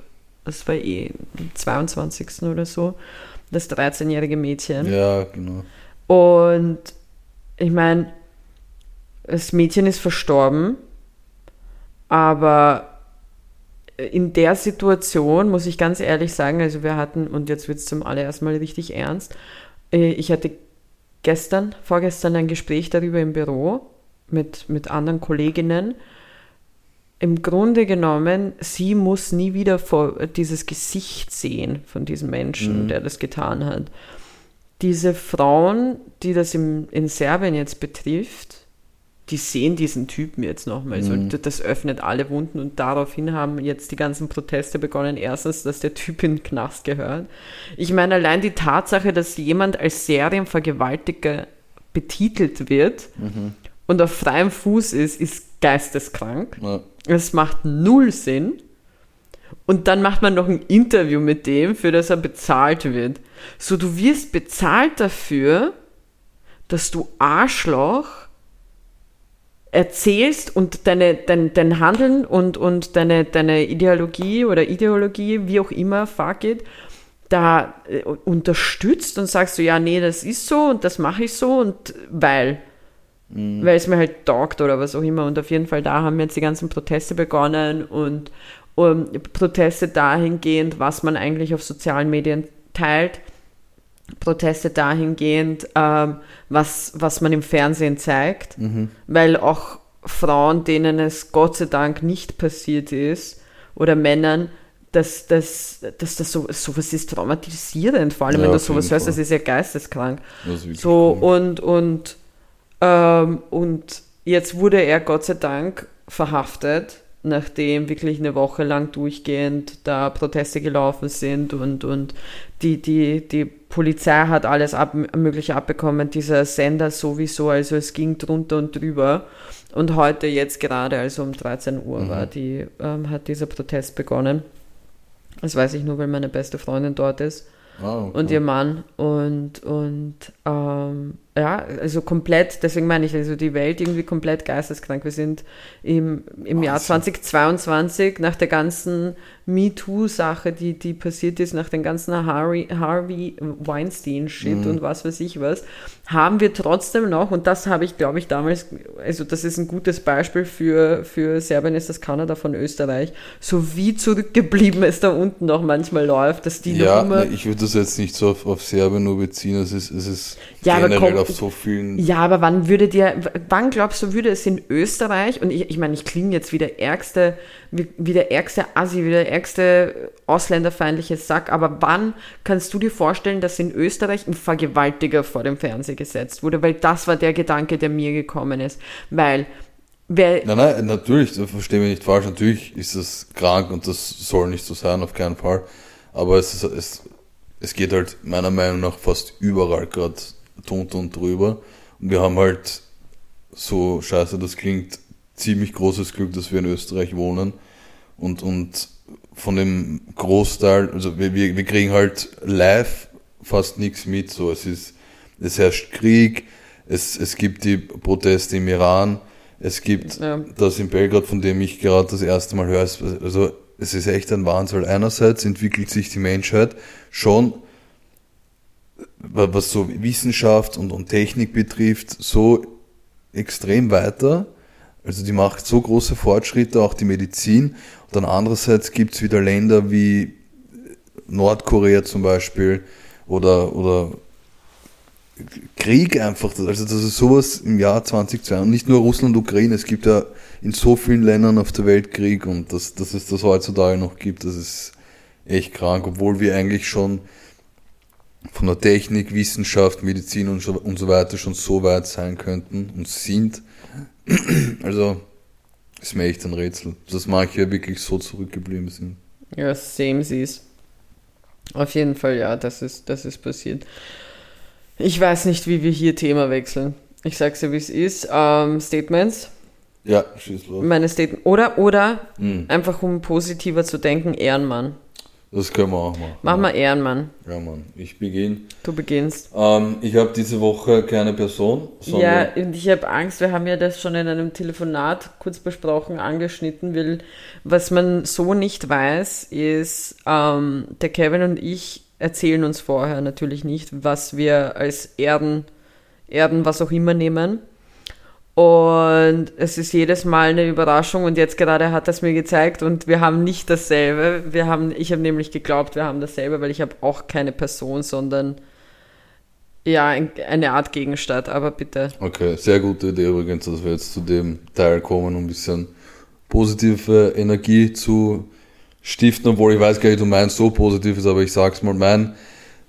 das war eh am 22. oder so, das 13-jährige Mädchen. Ja, genau. Und ich meine, das Mädchen ist verstorben, aber in der Situation muss ich ganz ehrlich sagen, also wir hatten, und jetzt wird es zum allerersten Mal richtig ernst, äh, ich hatte gestern, vorgestern ein Gespräch darüber im Büro mit, mit anderen Kolleginnen. Im Grunde genommen, sie muss nie wieder vor dieses Gesicht sehen von diesem Menschen, der das getan hat diese Frauen, die das im, in Serbien jetzt betrifft, die sehen diesen Typen jetzt nochmal. So, Mhm. das öffnet alle Wunden und daraufhin haben jetzt die ganzen Proteste begonnen. Erstens, dass der Typ in den Knast gehört. Ich meine, allein die Tatsache, dass jemand als Serienvergewaltiger betitelt wird und auf freiem Fuß ist, ist geisteskrank. Ja. Es macht null Sinn. Und dann macht man noch ein Interview mit dem, für das er bezahlt wird. So, du wirst bezahlt dafür, dass du Arschloch erzählst und deine, dein, dein Handeln und, und deine, deine Ideologie oder Ideologie, wie auch immer, fuck it, da äh, unterstützt und sagst du, ja, nee, das ist so und das mache ich so und weil weil es mir halt taugt oder was auch immer. Und auf jeden Fall da haben jetzt die ganzen Proteste begonnen und um, Proteste dahingehend, was man eigentlich auf sozialen Medien teilt. Proteste dahingehend, ähm, was, was man im Fernsehen zeigt, weil auch Frauen, denen es Gott sei Dank nicht passiert ist, oder Männern, dass, dass, dass das so, sowas ist traumatisierend, vor allem Ja, wenn du sowas hörst, das ist ja geisteskrank. Ist So, und, und, ähm, und jetzt wurde er Gott sei Dank verhaftet, nachdem wirklich eine Woche lang durchgehend da Proteste gelaufen sind und, und die, die, die Polizei hat alles ab, Mögliche abbekommen, dieser Sender sowieso, also es ging drunter und drüber. Und heute jetzt gerade, also um 13 Uhr Mhm. war die, ähm, hat dieser Protest begonnen. Das weiß ich nur, weil meine beste Freundin dort ist Ah, okay. und ihr Mann und und ähm, ja, also komplett, deswegen meine ich, also die Welt irgendwie komplett geisteskrank. Wir sind im, im Jahr Wahnsinn. 2022 nach der ganzen MeToo-Sache, die, die passiert ist, nach dem ganzen Harvey, Harvey Weinstein-Shit Mhm. und was weiß ich was, haben wir trotzdem noch, und das habe ich, glaube ich, damals, also das ist ein gutes Beispiel für, für Serbien ist das Kanada von Österreich, so wie zurückgeblieben es da unten noch manchmal läuft, dass die ja, noch immer... ne, ich würde das jetzt nicht so auf, auf Serbien nur beziehen, es ist, es ist Ja, aber generell auf so vielen. Ja, aber wann würde dir, wann glaubst du, würde es in Österreich, und ich, ich meine, ich klinge jetzt wie der ärgste, wie, wie der ärgste Assi, wie der ärgste ausländerfeindliche Sack, aber wann kannst du dir vorstellen, dass in Österreich ein Vergewaltiger vor dem Fernseher gesetzt wurde? Weil das war der Gedanke, der mir gekommen ist. Weil, wer, Nein, nein, natürlich, verstehe mich nicht falsch, natürlich ist das krank und das soll nicht so sein, auf keinen Fall. Aber es, ist, es, es geht halt meiner Meinung nach fast überall gerade drunter und drüber. Und wir haben halt, so scheiße das klingt, ziemlich großes Glück, dass wir in Österreich wohnen. Und, und von dem Großteil, also wir, wir, wir kriegen halt live fast nichts mit. So, es ist, es herrscht Krieg, es, es gibt die Proteste im Iran, es gibt Ja. das in Belgrad, von dem ich gerade das erste Mal höre. Also es ist echt ein Wahnsinn. Einerseits entwickelt sich die Menschheit schon, was so Wissenschaft und, und Technik betrifft, so extrem weiter. Also die macht so große Fortschritte, auch die Medizin. Und dann andererseits gibt's wieder Länder wie Nordkorea zum Beispiel oder, oder Krieg einfach. Also das ist sowas im Jahr 2022. Und nicht nur Russland, Ukraine, es gibt ja in so vielen Ländern auf der Welt Krieg und dass, dass es das heutzutage noch gibt, das ist echt krank, obwohl wir eigentlich schon von der Technik, Wissenschaft, Medizin und so, und so weiter schon so weit sein könnten und sind. Also, ist mir echt ein Rätsel, dass manche wirklich so zurückgeblieben sind. Ja, same sees. Auf jeden Fall, ja, das ist, das ist passiert. Ich weiß nicht, wie wir hier Thema wechseln. Ich sag's dir, wie es ist. Ähm, Statements. Ja, schieß los. Meine Statements. Oder, oder, Mhm. einfach um positiver zu denken, Ehrenmann. Das können wir auch machen. Mach mal Ehrenmann. Ja, Mann. Ich beginne. Du beginnst. Ähm, ich habe diese Woche keine Person, Ja, und ich habe Angst, wir haben ja das schon in einem Telefonat kurz besprochen, angeschnitten, weil was man so nicht weiß, ist, ähm, der Kevin und ich erzählen uns vorher natürlich nicht, was wir als Erden, Erden, was auch immer nehmen. Und es ist jedes Mal eine Überraschung und jetzt gerade hat er es mir gezeigt und wir haben nicht dasselbe. Wir haben, ich habe nämlich geglaubt, wir haben dasselbe, weil ich habe auch keine Person, sondern ja, ein- eine Art Gegenstand, aber bitte. Okay, sehr gute Idee übrigens, dass wir jetzt zu dem Teil kommen, um ein bisschen positive Energie zu stiften, obwohl ich weiß gar nicht, du meinst so positiv ist, aber ich sag's mal, mein,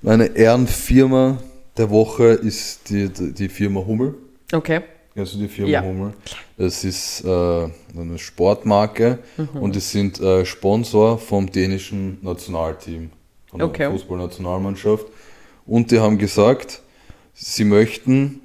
meine Ehrenfirma der Woche ist die, die Firma Hummel. Okay. Kennst du die Firma Ja. Hummel? Das ist äh, eine Sportmarke und die sind äh, Sponsor vom dänischen Nationalteam, von der Okay. Fußballnationalmannschaft. Und die haben gesagt, sie möchten,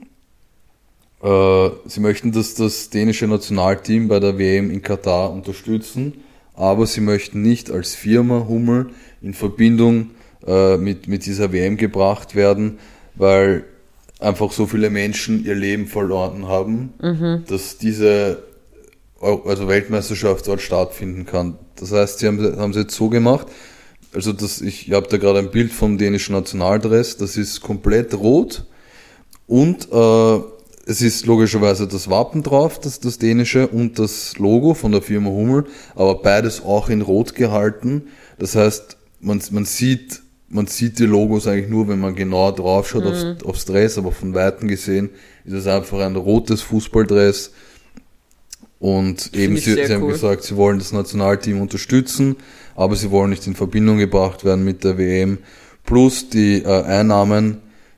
äh, sie möchten, dass das dänische Nationalteam bei der WM in Katar unterstützen, aber sie möchten nicht als Firma Hummel in Verbindung äh, mit, mit dieser WM gebracht werden, weil einfach so viele Menschen ihr Leben verloren haben, dass diese also Weltmeisterschaft dort stattfinden kann. Das heißt, sie haben, haben sie jetzt so gemacht, also das, ich habe da gerade ein Bild vom dänischen Nationaldress, das ist komplett rot und äh, es ist logischerweise das Wappen drauf, das, das dänische und das Logo von der Firma Hummel, aber beides auch in rot gehalten. Das heißt, man, man sieht man sieht die Logos eigentlich nur, wenn man genau drauf schaut aufs, aufs Dress, aber von Weitem gesehen ist es einfach ein rotes Fußballdress. Und eben, sie, sie haben cool. gesagt, sie wollen das Nationalteam unterstützen, aber sie wollen nicht in Verbindung gebracht werden mit der WM. Plus die äh, Einnahmen,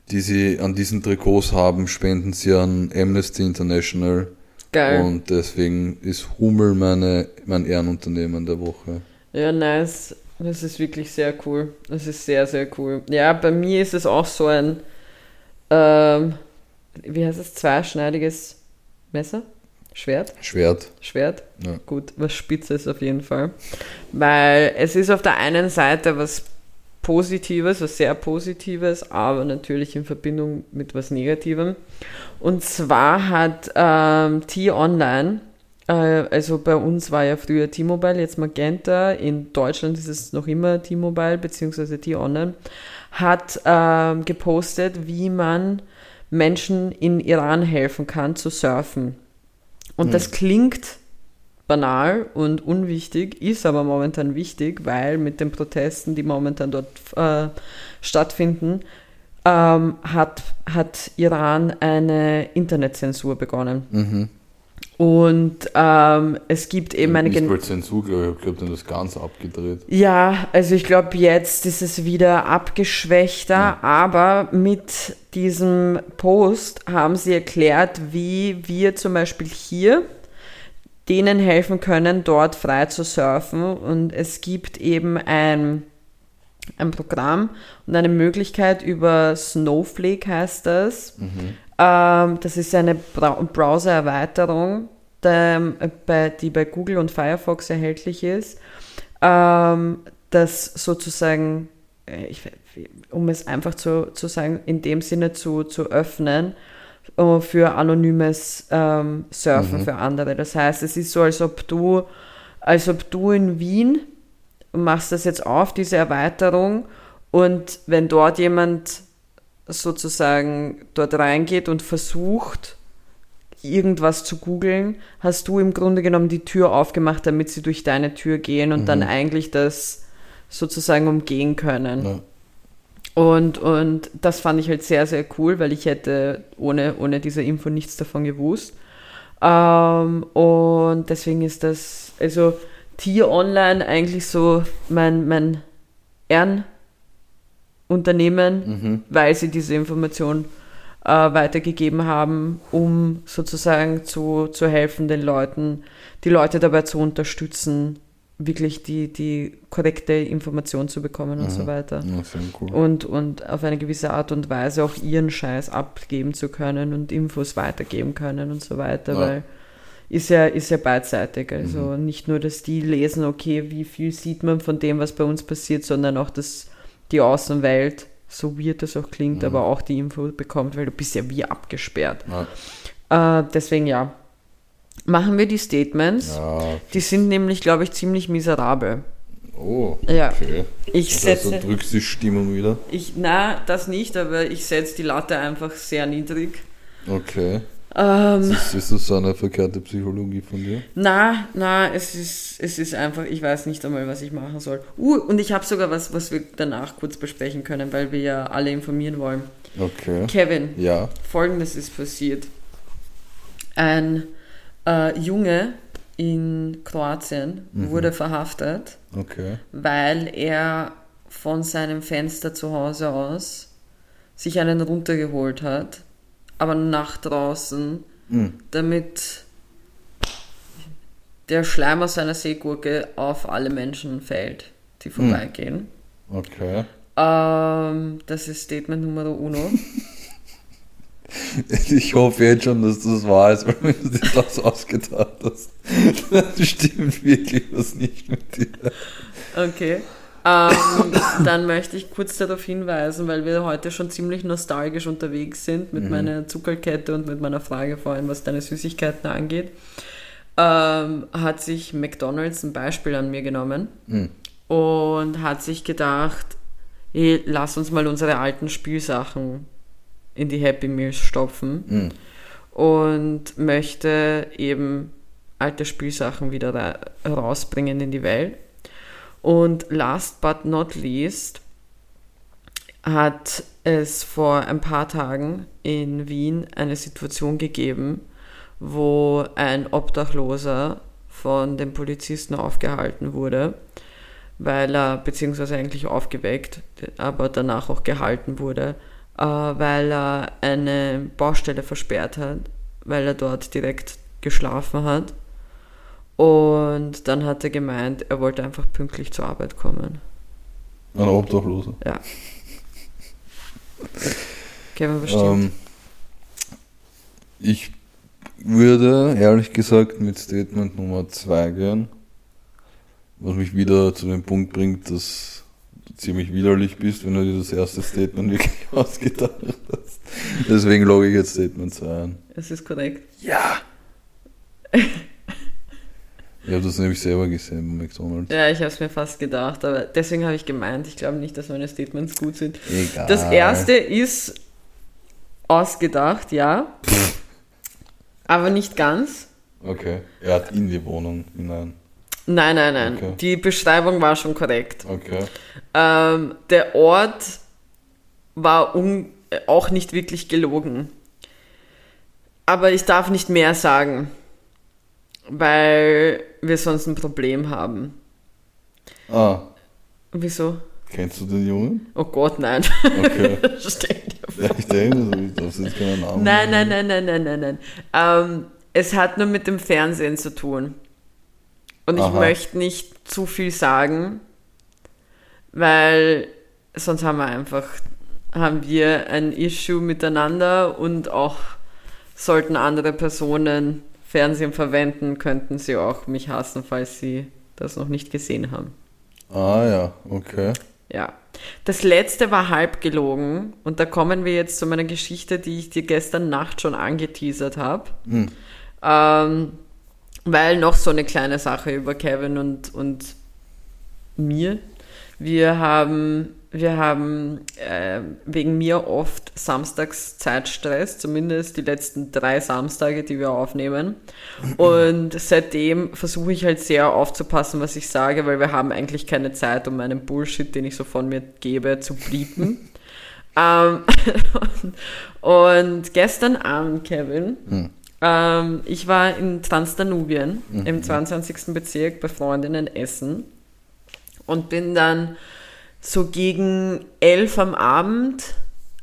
die sie an diesen Trikots haben, spenden sie an Amnesty International. Geil. Und deswegen ist Hummel meine, mein Ehrenunternehmen der Woche. Ja, nice. Das ist wirklich sehr cool. Das ist sehr, sehr cool. Ja, bei mir ist es auch so ein, ähm, wie heißt es, zweischneidiges Messer? Schwert? Schwert. Schwert? Ja. Gut, was Spitzes auf jeden Fall. Weil es ist auf der einen Seite was Positives, was sehr Positives, aber natürlich in Verbindung mit was Negativem. Und zwar hat ähm, T-Online, also bei uns war ja früher T-Mobile, jetzt Magenta, in Deutschland ist es noch immer T-Mobile bzw. T-Online, hat ähm, gepostet, wie man Menschen in Iran helfen kann zu surfen. Und das klingt banal und unwichtig, ist aber momentan wichtig, weil mit den Protesten, die momentan dort äh, stattfinden, ähm, hat, hat Iran eine Internetzensur begonnen. Mhm. Und ähm, es gibt eben eine... Nicht mal Zensur, glaube ich, ich glaube, dann das ganz abgedreht. ja, also ich glaube, jetzt ist es wieder abgeschwächter, aber mit diesem Post haben sie erklärt, wie wir zum Beispiel hier denen helfen können, dort frei zu surfen. Und es gibt eben ein, ein Programm und eine Möglichkeit über Snowflake heißt das. Ähm, das ist eine Browser-Erweiterung, die bei Google und Firefox erhältlich ist, ähm, das sozusagen, äh, ich, um es einfach zu, zu sagen, in dem Sinne zu, zu öffnen äh, für anonymes ähm, Surfen für andere. Das heißt, es ist so, als ob du, als ob du in Wien machst das jetzt auf, diese Erweiterung, und wenn dort jemand sozusagen dort reingeht und versucht, irgendwas zu googeln, hast du im Grunde genommen die Tür aufgemacht, damit sie durch deine Tür gehen und dann eigentlich das sozusagen umgehen können. Ja. Und, und das fand ich halt sehr, sehr cool, weil ich hätte ohne, ohne diese Info nichts davon gewusst. Ähm, und deswegen ist das, also Tier Online eigentlich so mein, mein Ehrenunternehmen, Mhm. weil sie diese Information äh, weitergegeben haben, um sozusagen zu, zu helfen, den Leuten, die Leute dabei zu unterstützen, wirklich die, die korrekte Information zu bekommen und so weiter. Ja, cool. Und, und auf eine gewisse Art und Weise auch ihren Scheiß abgeben zu können und Infos weitergeben können und so weiter, Ja. weil ist ja, ist ja beidseitig. Also nicht nur, dass die lesen, okay, wie viel sieht man von dem, was bei uns passiert, sondern auch, dass die Außenwelt, so weird das auch klingt, aber auch die Info bekommt, weil du bist ja wie abgesperrt. Ja. Äh, deswegen ja. Machen wir die Statements. ja. Die sind nämlich, glaube ich, ziemlich miserabel. Oh, Ja. okay. Ich Also setze. drückst die Stimmung wieder. Ich, na, das nicht, aber ich setze die Latte einfach sehr niedrig. Okay. Ähm, Ist, ist das so eine verkehrte Psychologie von dir? na, na, es ist, es ist einfach, ich weiß nicht einmal, was ich machen soll. Uh, und ich habe sogar was, was wir danach kurz besprechen können, weil wir ja alle informieren wollen. Okay. Kevin, Ja. folgendes ist passiert. Ein äh, Junge in Kroatien wurde verhaftet, Okay. weil er von seinem Fenster zu Hause aus sich einen runtergeholt hat, aber nach draußen, Hm. damit der Schleim aus seiner Seegurke auf alle Menschen fällt, die vorbeigehen. Okay. Ähm, das ist Statement Numero uno. Ich hoffe jetzt schon, dass das wahr ist, weil wenn du dir das ausgedacht hast, dann stimmt wirklich was nicht mit dir. Okay. Ähm, dann möchte ich kurz darauf hinweisen, weil wir heute schon ziemlich nostalgisch unterwegs sind mit meiner Zuckerkette und mit meiner Frage vorhin, was deine Süßigkeiten angeht, ähm, hat sich McDonald's ein Beispiel an mir genommen Hm. und hat sich gedacht, hey, lass uns mal unsere alten Spielsachen in die Happy Meals stopfen Hm. und möchte eben alte Spielsachen wieder ra- rausbringen in die Welt. Und last but not least hat es vor ein paar Tagen in Wien eine Situation gegeben, wo ein Obdachloser von den Polizisten aufgehalten wurde, weil er, beziehungsweise eigentlich aufgeweckt, aber danach auch gehalten wurde, äh, weil er eine Baustelle versperrt hat, weil er dort direkt geschlafen hat. Und dann hat er gemeint, er wollte einfach pünktlich zur Arbeit kommen. Ein Obdachloser. Ja. Kevin, bestimmt. Ähm, ich würde ehrlich gesagt mit Statement Nummer 2 gehen, was mich wieder zu dem Punkt bringt, dass du ziemlich widerlich bist, wenn du dir das erste Statement wirklich ausgedacht hast. Deswegen logge ich jetzt Statement 2 ein. Es ist korrekt. Ja! Ich habe das nämlich selber gesehen bei McDonalds. Ja, ich habe es mir fast gedacht, aber deswegen habe ich gemeint, ich glaube nicht, dass meine Statements gut sind. Egal. Das erste ist ausgedacht, ja. Aber nicht ganz. Okay. Er hat in die Wohnung hinein. Nein, nein, nein. Okay. Die Beschreibung war schon korrekt. Okay. Ähm, der Ort war auch nicht wirklich gelogen. Aber ich darf nicht mehr sagen, weil wir sonst ein Problem haben. Ah, Wieso? kennst du den Jungen? Oh Gott, nein. Okay. Ja, ich denke, ich darf jetzt keinen Namen Nein, nein, nein, nein, nein, nein, nein. Ähm, es hat nur mit dem Fernsehen zu tun. Und ich Aha. möchte nicht zu viel sagen, weil sonst haben wir einfach, haben wir ein Issue miteinander und auch sollten andere Personen Fernsehen verwenden, könnten sie auch mich hassen, falls sie das noch nicht gesehen haben. Ah ja, okay. Ja. Das letzte war halb gelogen und da kommen wir jetzt zu meiner Geschichte, die ich dir gestern Nacht schon angeteasert habe. Hm. Ähm, weil noch so eine kleine Sache über Kevin und, und mir. Wir haben, wir haben äh, wegen mir oft samstags Zeitstress, zumindest die letzten drei Samstage, die wir aufnehmen. Und seitdem versuche ich halt sehr aufzupassen, was ich sage, weil wir haben eigentlich keine Zeit, um meinen Bullshit, den ich so von mir gebe, zu bliepen. ähm, und gestern Abend, Kevin, ähm, ich war in Transdanubien im 22. Bezirk bei Freundinnen essen und bin dann so gegen elf am Abend,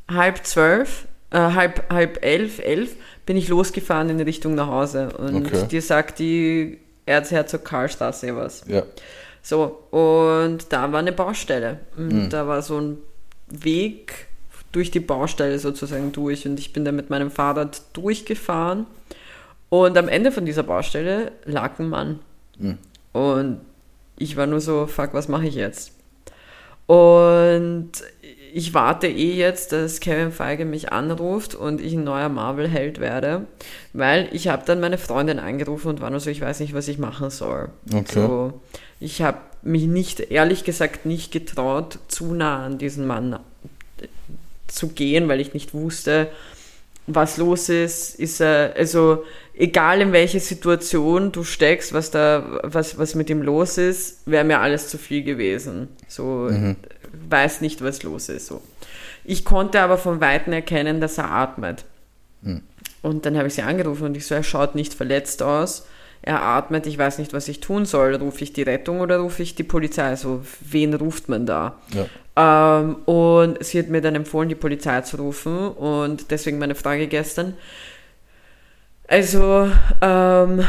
halb zwölf, äh, halb, halb elf, elf, bin ich losgefahren in Richtung nach Hause. Und Okay. dir sagt die Erzherzog Karlstraße was. Ja. So, und da war eine Baustelle. Und Mhm. da war so ein Weg durch die Baustelle sozusagen durch. Und ich bin da mit meinem Fahrrad durchgefahren. Und am Ende von dieser Baustelle lag ein Mann. Mhm. Und ich war nur so, fuck, was mache ich jetzt? Und ich warte eh jetzt, dass Kevin Feige mich anruft und ich ein neuer Marvel-Held werde, weil ich habe dann meine Freundin angerufen und war nur so, ich weiß nicht, was ich machen soll. Okay. So, ich habe mich nicht, ehrlich gesagt, nicht getraut, zu nah an diesen Mann zu gehen, weil ich nicht wusste, was los ist. Ist er, also egal in welche Situation du steckst, was da, was, was mit ihm los ist, wäre mir alles zu viel gewesen. So, weiß nicht, was los ist. So. Ich konnte aber von Weitem erkennen, dass er atmet. Und dann habe ich sie angerufen und ich so, er schaut nicht verletzt aus. Er atmet, ich weiß nicht, was ich tun soll. Rufe ich die Rettung oder rufe ich die Polizei? Also, wen ruft man da? Ja. Ähm, und sie hat mir dann empfohlen, die Polizei zu rufen. Und deswegen meine Frage gestern. Also, ähm,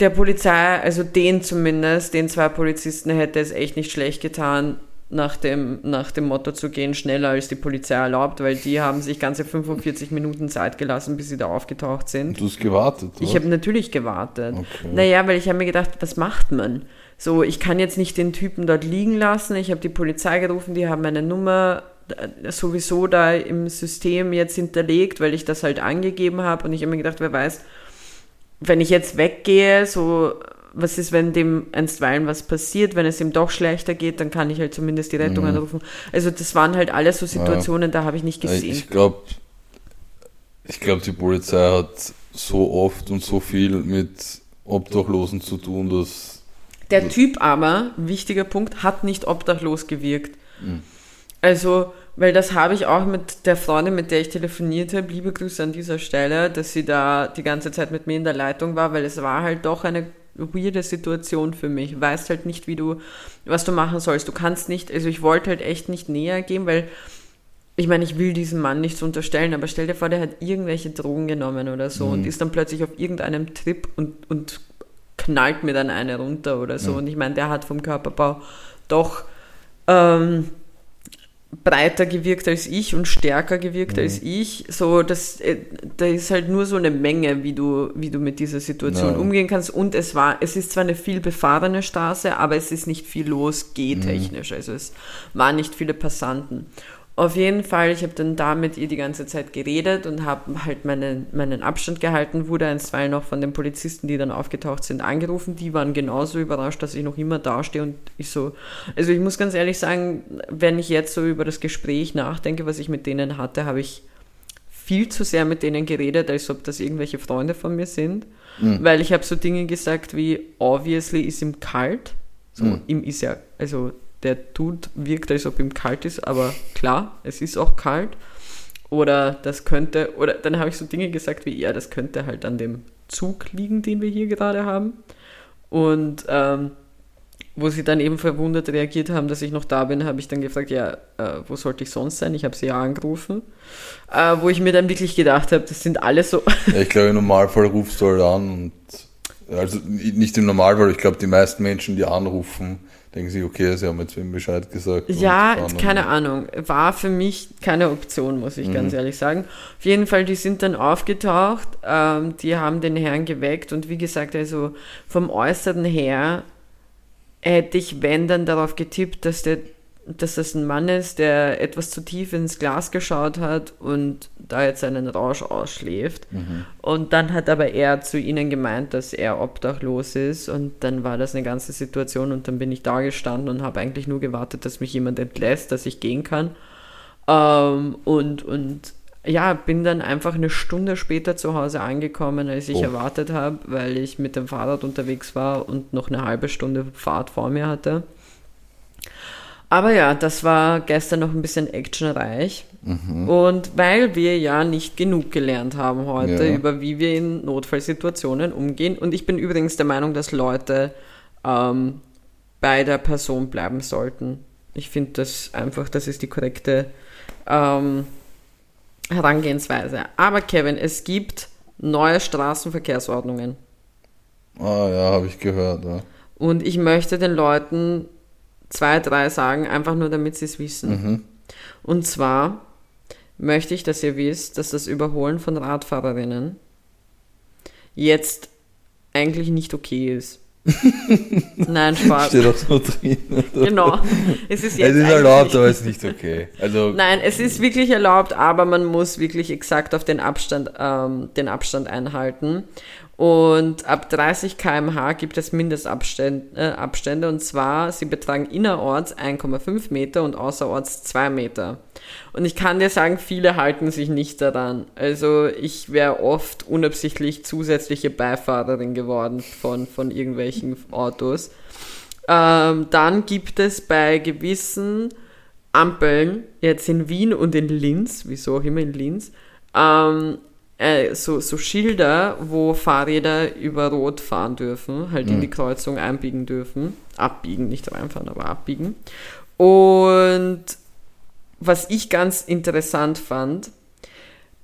der Polizei, also den zumindest, den zwei Polizisten hätte es echt nicht schlecht getan, nach dem, nach dem Motto zu gehen, schneller als die Polizei erlaubt, weil die haben sich ganze 45 Minuten Zeit gelassen, bis sie da aufgetaucht sind. Und du hast gewartet, oder? Ich habe natürlich gewartet. Okay. Naja, weil ich habe mir gedacht, was macht man? So, ich kann jetzt nicht den Typen dort liegen lassen. Ich habe die Polizei gerufen, die haben meine Nummer äh, sowieso da im System jetzt hinterlegt, weil ich das halt angegeben habe. Und ich habe mir gedacht, wer weiß, wenn ich jetzt weggehe, so, was ist, wenn dem einstweilen was passiert, wenn es ihm doch schlechter geht, dann kann ich halt zumindest die Rettung anrufen. Also das waren halt alles so Situationen, da habe ich nicht gesehen. Ich glaube, ich glaube, die Polizei hat so oft und so viel mit Obdachlosen zu tun, dass Der Typ aber, wichtiger Punkt, hat nicht obdachlos gewirkt. Also, weil das habe ich auch mit der Freundin, mit der ich telefoniert habe, liebe Grüße an dieser Stelle, dass sie da die ganze Zeit mit mir in der Leitung war, weil es war halt doch eine weirde Situation für mich. Weißt halt nicht, wie du, was du machen sollst. Du kannst nicht, also ich wollte halt echt nicht näher gehen, weil ich meine, ich will diesem Mann nichts unterstellen, aber stell dir vor, der hat irgendwelche Drogen genommen oder so und ist dann plötzlich auf irgendeinem Trip und, und knallt mir dann eine runter oder so. Und ich meine, der hat vom Körperbau doch ähm, breiter gewirkt als ich und stärker gewirkt als ich. So, das, äh, da ist halt nur so eine Menge, wie du, wie du mit dieser Situation Ja. umgehen kannst. Und es war, es ist zwar eine viel befahrene Straße, aber es ist nicht viel los, gehtechnisch. Also es waren nicht viele Passanten. Auf jeden Fall, ich habe dann da mit ihr die ganze Zeit geredet und habe halt meinen, meinen Abstand gehalten, wurde einstweilen noch von den Polizisten, die dann aufgetaucht sind, angerufen. Die waren genauso überrascht, dass ich noch immer dastehe und ich so, also ich muss ganz ehrlich sagen, wenn ich jetzt so über das Gespräch nachdenke, was ich mit denen hatte, habe ich viel zu sehr mit denen geredet, als ob das irgendwelche Freunde von mir sind. Weil ich habe so Dinge gesagt wie, obviously ist ihm kalt. So, ihm ist ja, also der Dude wirkt, als ob ihm kalt ist, aber klar, es ist auch kalt. Oder das könnte, oder dann habe ich so Dinge gesagt wie, ja, das könnte halt an dem Zug liegen, den wir hier gerade haben. Und ähm, wo sie dann eben verwundert reagiert haben, dass ich noch da bin, habe ich dann gefragt, ja, äh, wo sollte ich sonst sein? Ich habe sie ja angerufen. Äh, wo ich mir dann wirklich gedacht habe, das sind alle so, ja, ich glaube, im Normalfall rufst du halt an und also nicht im Normalfall, ich glaube, die meisten Menschen, die anrufen, denken sich, okay, sie haben jetzt wem Bescheid gesagt. und Ja, fahren keine Ahnung. War für mich keine Option, muss ich Mhm. ganz ehrlich sagen. Auf jeden Fall, die sind dann aufgetaucht, ähm, die haben den Herrn geweckt und wie gesagt, also vom Äußeren her hätte ich, wenn, dann darauf getippt, dass, der, dass das ein Mann ist, der etwas zu tief ins Glas geschaut hat und da jetzt einen Rausch ausschläft. Und dann hat aber er zu ihnen gemeint, dass er obdachlos ist und dann war das eine ganze Situation und dann bin ich da gestanden und habe eigentlich nur gewartet, dass mich jemand entlässt, dass ich gehen kann. Ähm, und, und ja, bin dann einfach eine Stunde später zu Hause angekommen, als ich Oh. erwartet habe, weil ich mit dem Fahrrad unterwegs war und noch eine halbe Stunde Fahrt vor mir hatte. Aber ja, das war gestern noch ein bisschen actionreich. Und weil wir ja nicht genug gelernt haben heute Ja. über wie wir in Notfallsituationen umgehen. Und ich bin übrigens der Meinung, dass Leute ähm, bei der Person bleiben sollten. Ich finde das einfach, das ist die korrekte, ähm, Herangehensweise. Aber Kevin, es gibt neue Straßenverkehrsordnungen. Ah ja, habe ich gehört. Ja. Und ich möchte den Leuten zwei, drei sagen, einfach nur damit sie es wissen. Und zwar möchte ich, dass ihr wisst, dass das Überholen von Radfahrerinnen jetzt eigentlich nicht okay ist. Nein, Spaß. Steht auch so drin. Genau. Es ist jetzt Es ist erlaubt, aber es ist nicht okay. Also, Nein, es ist wirklich erlaubt, aber man muss wirklich exakt auf den Abstand, ähm, den Abstand einhalten. Und ab 30 km/h gibt es Mindestabstände, äh, Abstände, und zwar, sie betragen innerorts 1,5 Meter und außerorts 2 Meter. Und ich kann dir sagen, viele halten sich nicht daran. Also ich wäre oft unabsichtlich zusätzliche Beifahrerin geworden von, von irgendwelchen Autos. Ähm, dann gibt es bei gewissen Ampeln, jetzt in Wien und in Linz, wieso auch immer in Linz, ähm, äh, so, so Schilder, wo Fahrräder über Rot fahren dürfen, halt in die Kreuzung einbiegen dürfen. Abbiegen, nicht reinfahren, aber abbiegen. Und was ich ganz interessant fand,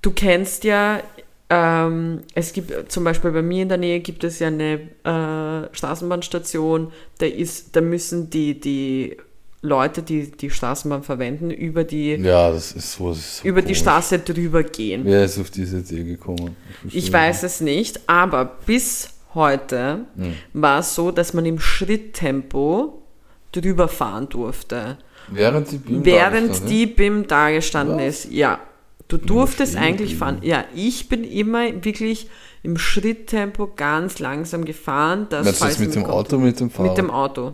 du kennst ja, ähm, es gibt zum Beispiel bei mir in der Nähe gibt es ja eine äh, Straßenbahnstation, da ist, da müssen die, die Leute, die die Straßenbahn verwenden, über die, ja, das ist so. Das ist so über die. Straße drüber gehen. Wer ist auf diese Idee gekommen? Ich verstehe weiß es nicht, aber bis heute Hm. war es so, dass man im Schritttempo drüber fahren durfte. Während die BIM Während dargestellt, die BIM da gestanden Was? ist, ja. Du durftest stehen eigentlich fahren. Ja, ich bin immer wirklich im Schritttempo ganz langsam gefahren. Dass, Meinst du das mit dem Auto, mit dem Fahrrad? Mit dem Auto.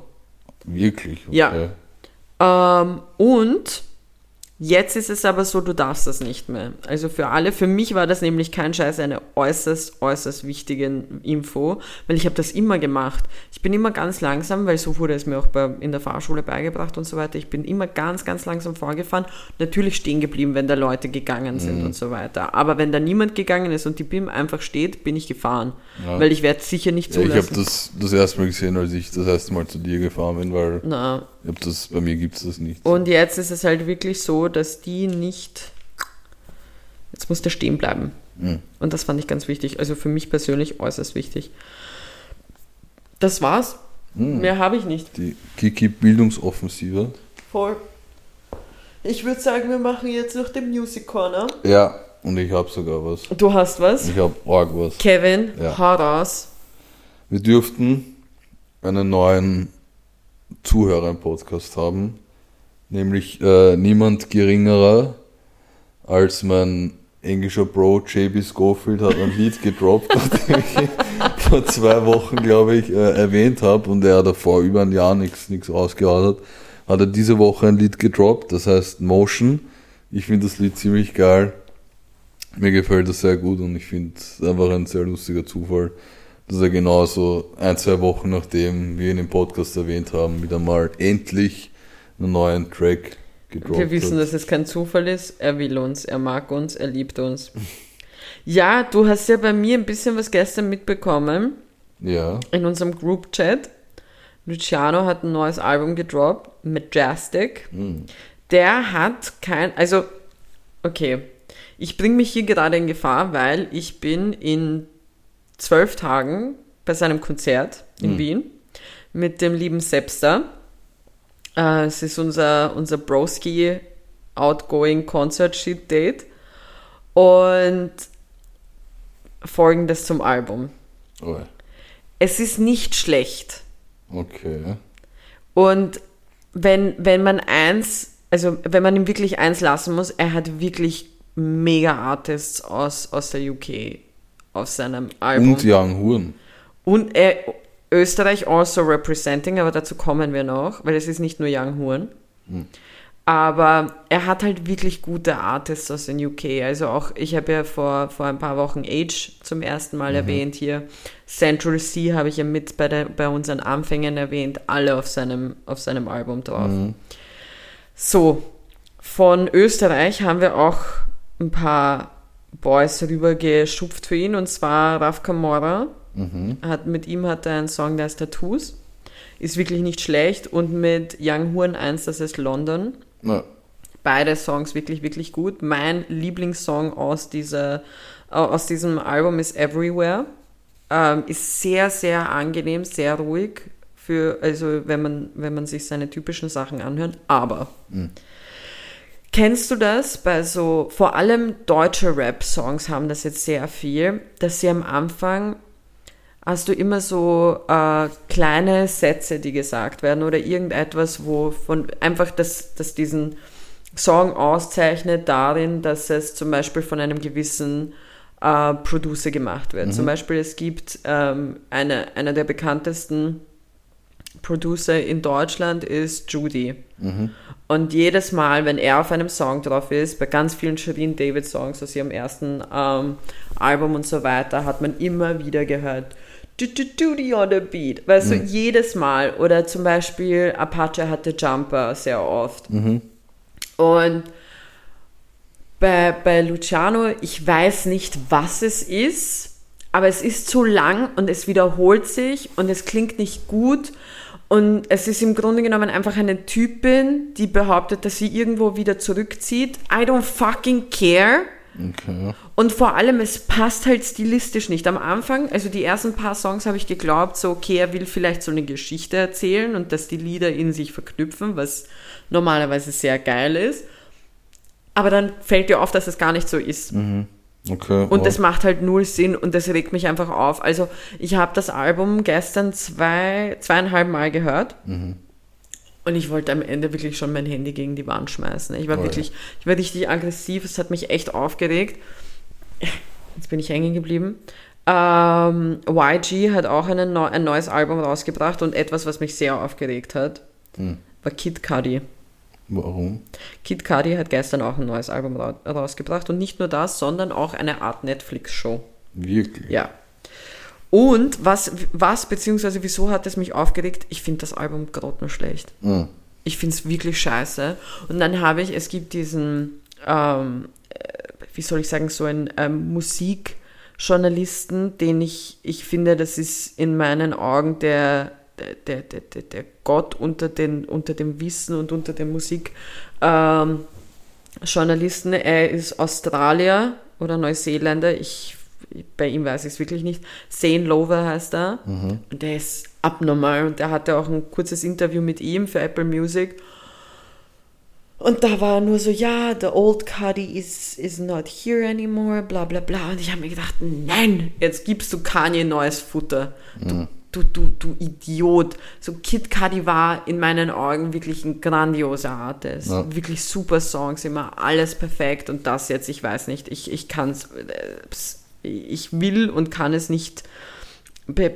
Wirklich? Ja. Ähm, und jetzt ist es aber so, du darfst das nicht mehr. Also für alle, für mich war das nämlich kein Scheiß eine äußerst, äußerst wichtige Info, weil ich habe das immer gemacht. Ich bin immer ganz langsam, weil so wurde es mir auch bei, in der Fahrschule beigebracht und so weiter. Ich bin immer ganz, ganz langsam vorgefahren. Natürlich stehen geblieben, wenn da Leute gegangen sind und so weiter. Aber wenn da niemand gegangen ist und die BIM einfach steht, bin ich gefahren. Ja. Weil ich werde sicher nicht Ja, ich zulassen. habe das das erste Mal gesehen, als ich das erste Mal zu dir gefahren bin, weil Na, hab das, bei mir gibt es das nicht. Und jetzt ist es halt wirklich so, dass die nicht. Jetzt muss der stehen bleiben. Mhm. Und das fand ich ganz wichtig. Also für mich persönlich äußerst wichtig. Das war's. Mhm. Mehr habe ich nicht. Die Kiki-Bildungsoffensive. Voll. Ich würde sagen, wir machen jetzt noch den Music Corner. Ja, und ich habe sogar was. Du hast was? Ich habe arg was. Kevin, Ja. hau raus. Wir dürften einen neuen Zuhörer im Podcast haben, nämlich äh, niemand geringerer als mein englischer Bro JB Schofield hat ein Lied gedroppt, nachdem ich vor zwei Wochen, glaube ich, äh, erwähnt habe und er davor über ein Jahr nichts nichts rausgehauen hat, hat er diese Woche ein Lied gedroppt, das heißt Motion. Ich finde das Lied ziemlich geil. Mir gefällt das sehr gut und ich finde es einfach ein sehr lustiger Zufall, dass er genauso ein, zwei Wochen nachdem wir ihn im Podcast erwähnt haben, wieder mal endlich einen neuen Track gedroppt Wir wissen, hat. dass es kein Zufall ist. Er will uns, er mag uns, er liebt uns. Ja, du hast ja bei mir ein bisschen was gestern mitbekommen. Ja, in unserem Group Chat. Luciano hat ein neues Album gedroppt, Majestic. Der hat kein, also, okay, ich bringe mich hier gerade in Gefahr, weil ich bin in zwölf Tagen bei seinem Konzert in Wien mit dem lieben Sepster. Äh, es ist unser, unser Broski Outgoing Concert Sheet Date. Und folgendes zum Album. oh, Es ist nicht schlecht. okay. Und wenn, wenn man eins, also wenn man ihm wirklich eins lassen muss, er hat wirklich mega Artists aus, aus der UK auf seinem Album. Und Young Horn. Und er, Österreich also representing, aber dazu kommen wir noch, weil es ist nicht nur Young Horn. Aber er hat halt wirklich gute Artists aus den UK. Also auch, ich habe ja vor, vor ein paar Wochen Age zum ersten Mal erwähnt hier. Central Sea habe ich ja mit bei, der, bei unseren Anfängen erwähnt. Alle auf seinem, auf seinem Album drauf. So, von Österreich haben wir auch ein paar Boys rübergeschupft für ihn. Und zwar Raf Kamora. Hat, mit ihm hat er einen Song, der heißt Tattoos. Ist wirklich nicht schlecht. Und mit Young Horn eins, das heißt London. Na, Beide Songs wirklich, wirklich gut. Mein Lieblingssong aus, dieser, aus diesem Album ist Everywhere. Ähm, ist sehr, sehr angenehm, sehr ruhig, für, also wenn man, wenn man sich seine typischen Sachen anhört. Aber kennst du das bei so, vor allem deutsche Rap-Songs haben das jetzt sehr viel, dass sie am Anfang hast du immer so äh, kleine Sätze, die gesagt werden oder irgendetwas, wo von einfach das, das diesen Song auszeichnet darin, dass es zum Beispiel von einem gewissen äh, Producer gemacht wird. Zum Beispiel es gibt ähm, eine, einer der bekanntesten Producer in Deutschland ist Judy. Und jedes Mal, wenn er auf einem Song drauf ist, bei ganz vielen Shirin David Songs aus ihrem ersten ähm, Album und so weiter, hat man immer wieder gehört, "Du- du- Judy on the beat. Weißt du, jedes Mal. Oder zum Beispiel Apache hatte Jumper sehr oft. Und bei, bei Luciano, ich weiß nicht, was es ist, aber es ist zu lang und es wiederholt sich und es klingt nicht gut. Und es ist im Grunde genommen einfach eine Typin, die behauptet, dass sie irgendwo wieder zurückzieht. I don't fucking care. Okay. Und vor allem, es passt halt stilistisch nicht. Am Anfang, also die ersten paar Songs habe ich geglaubt, so, okay, er will vielleicht so eine Geschichte erzählen und dass die Lieder in sich verknüpfen, was normalerweise sehr geil ist. Aber dann fällt dir auf, dass es gar nicht so ist. Okay. Und oh. das macht halt null Sinn und das regt mich einfach auf. Also ich habe das Album gestern zwei, zweieinhalb Mal gehört. Und ich wollte am Ende wirklich schon mein Handy gegen die Wand schmeißen. Ich war Oh ja. wirklich, ich war richtig aggressiv, es hat mich echt aufgeregt. Jetzt bin ich hängen geblieben. Ähm, YG hat auch einen neu, ein neues Album rausgebracht und etwas, was mich sehr aufgeregt hat, Hm. war Kid Cudi. Warum? Kid Cudi hat gestern auch ein neues Album ra rausgebracht und nicht nur das, sondern auch eine Art Netflix-Show. Wirklich? Ja. Und was, was beziehungsweise wieso hat es mich aufgeregt? Ich finde das Album grottenschlecht. Hm. Ich finde es wirklich scheiße. Und dann habe ich, es gibt diesen, ähm, äh, wie soll ich sagen, so einen ähm, Musikjournalisten, den ich, ich finde, das ist in meinen Augen der, der, der, der, der, der Gott unter, den, unter dem Wissen und unter den Musikjournalisten. Ähm, Journalisten. Er ist Australier oder Neuseeländer. Ich, bei ihm weiß ich es wirklich nicht. Zane Lover heißt er. Und der ist abnormal. Und der hatte auch ein kurzes Interview mit ihm für Apple Music. Und da war nur so, ja, the old Cudi is, is not here anymore, bla bla bla. Und ich habe mir gedacht, nein, jetzt gibst du Kanye neues Futter. Du, du, du, du Idiot. So Kid Cudi war in meinen Augen wirklich ein grandioser Artist. Ja. Wirklich super Songs, immer alles perfekt. Und das jetzt, ich weiß nicht, ich, ich kann es, ich will und kann es nicht be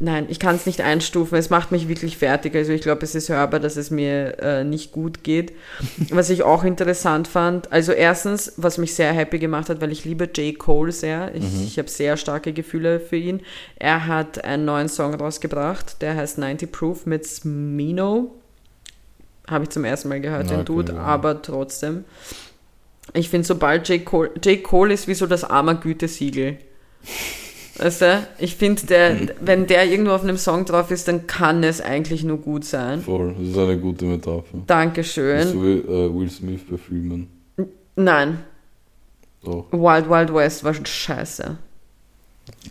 Nein, ich kann es nicht einstufen. Es macht mich wirklich fertig. Also ich glaube, es ist hörbar, dass es mir äh, nicht gut geht. Was ich auch interessant fand, also erstens, was mich sehr happy gemacht hat, weil ich liebe J. Cole sehr. Ich, ich habe sehr starke Gefühle für ihn. Er hat einen neuen Song rausgebracht, der heißt 90 Proof mit Smino. Habe ich zum ersten Mal gehört, den Dude, ja. aber trotzdem. Ich finde, sobald J. Cole, J. Cole ist wie so das arme Gütesiegel. Weißt du? Ich finde, der, wenn der irgendwo auf einem Song drauf ist, dann kann es eigentlich nur gut sein. Voll. Das ist eine gute Metapher. Dankeschön. so wie äh, Will Smith bei Filmen. Nein, Doch. Wild Wild West war schon scheiße.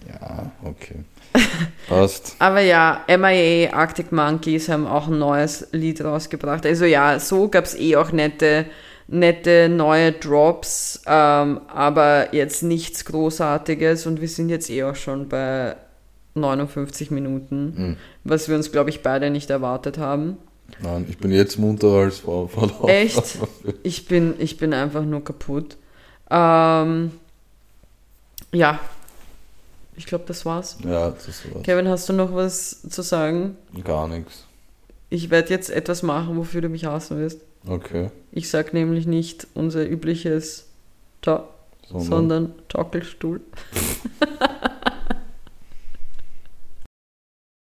Ja, okay. Passt. Aber ja, MIA, Arctic Monkeys haben auch ein neues Lied rausgebracht. Also ja, so gab es eh auch nette, nette neue Drops, ähm, aber jetzt nichts Großartiges und wir sind jetzt eh auch schon bei 59 Minuten, Mhm. was wir uns, glaube ich, beide nicht erwartet haben. Nein, ich bin jetzt munterer als vor, vor der Echt? Ich bin, ich bin einfach nur kaputt. Ähm, ja, ich glaube, das war's. Ja, das war's. Kevin, hast du noch was zu sagen? Gar nichts. Ich werde jetzt etwas machen, wofür du mich hassen wirst. Okay. Ich sag nämlich nicht unser übliches Ta Sondern, sondern Tockelstuhl.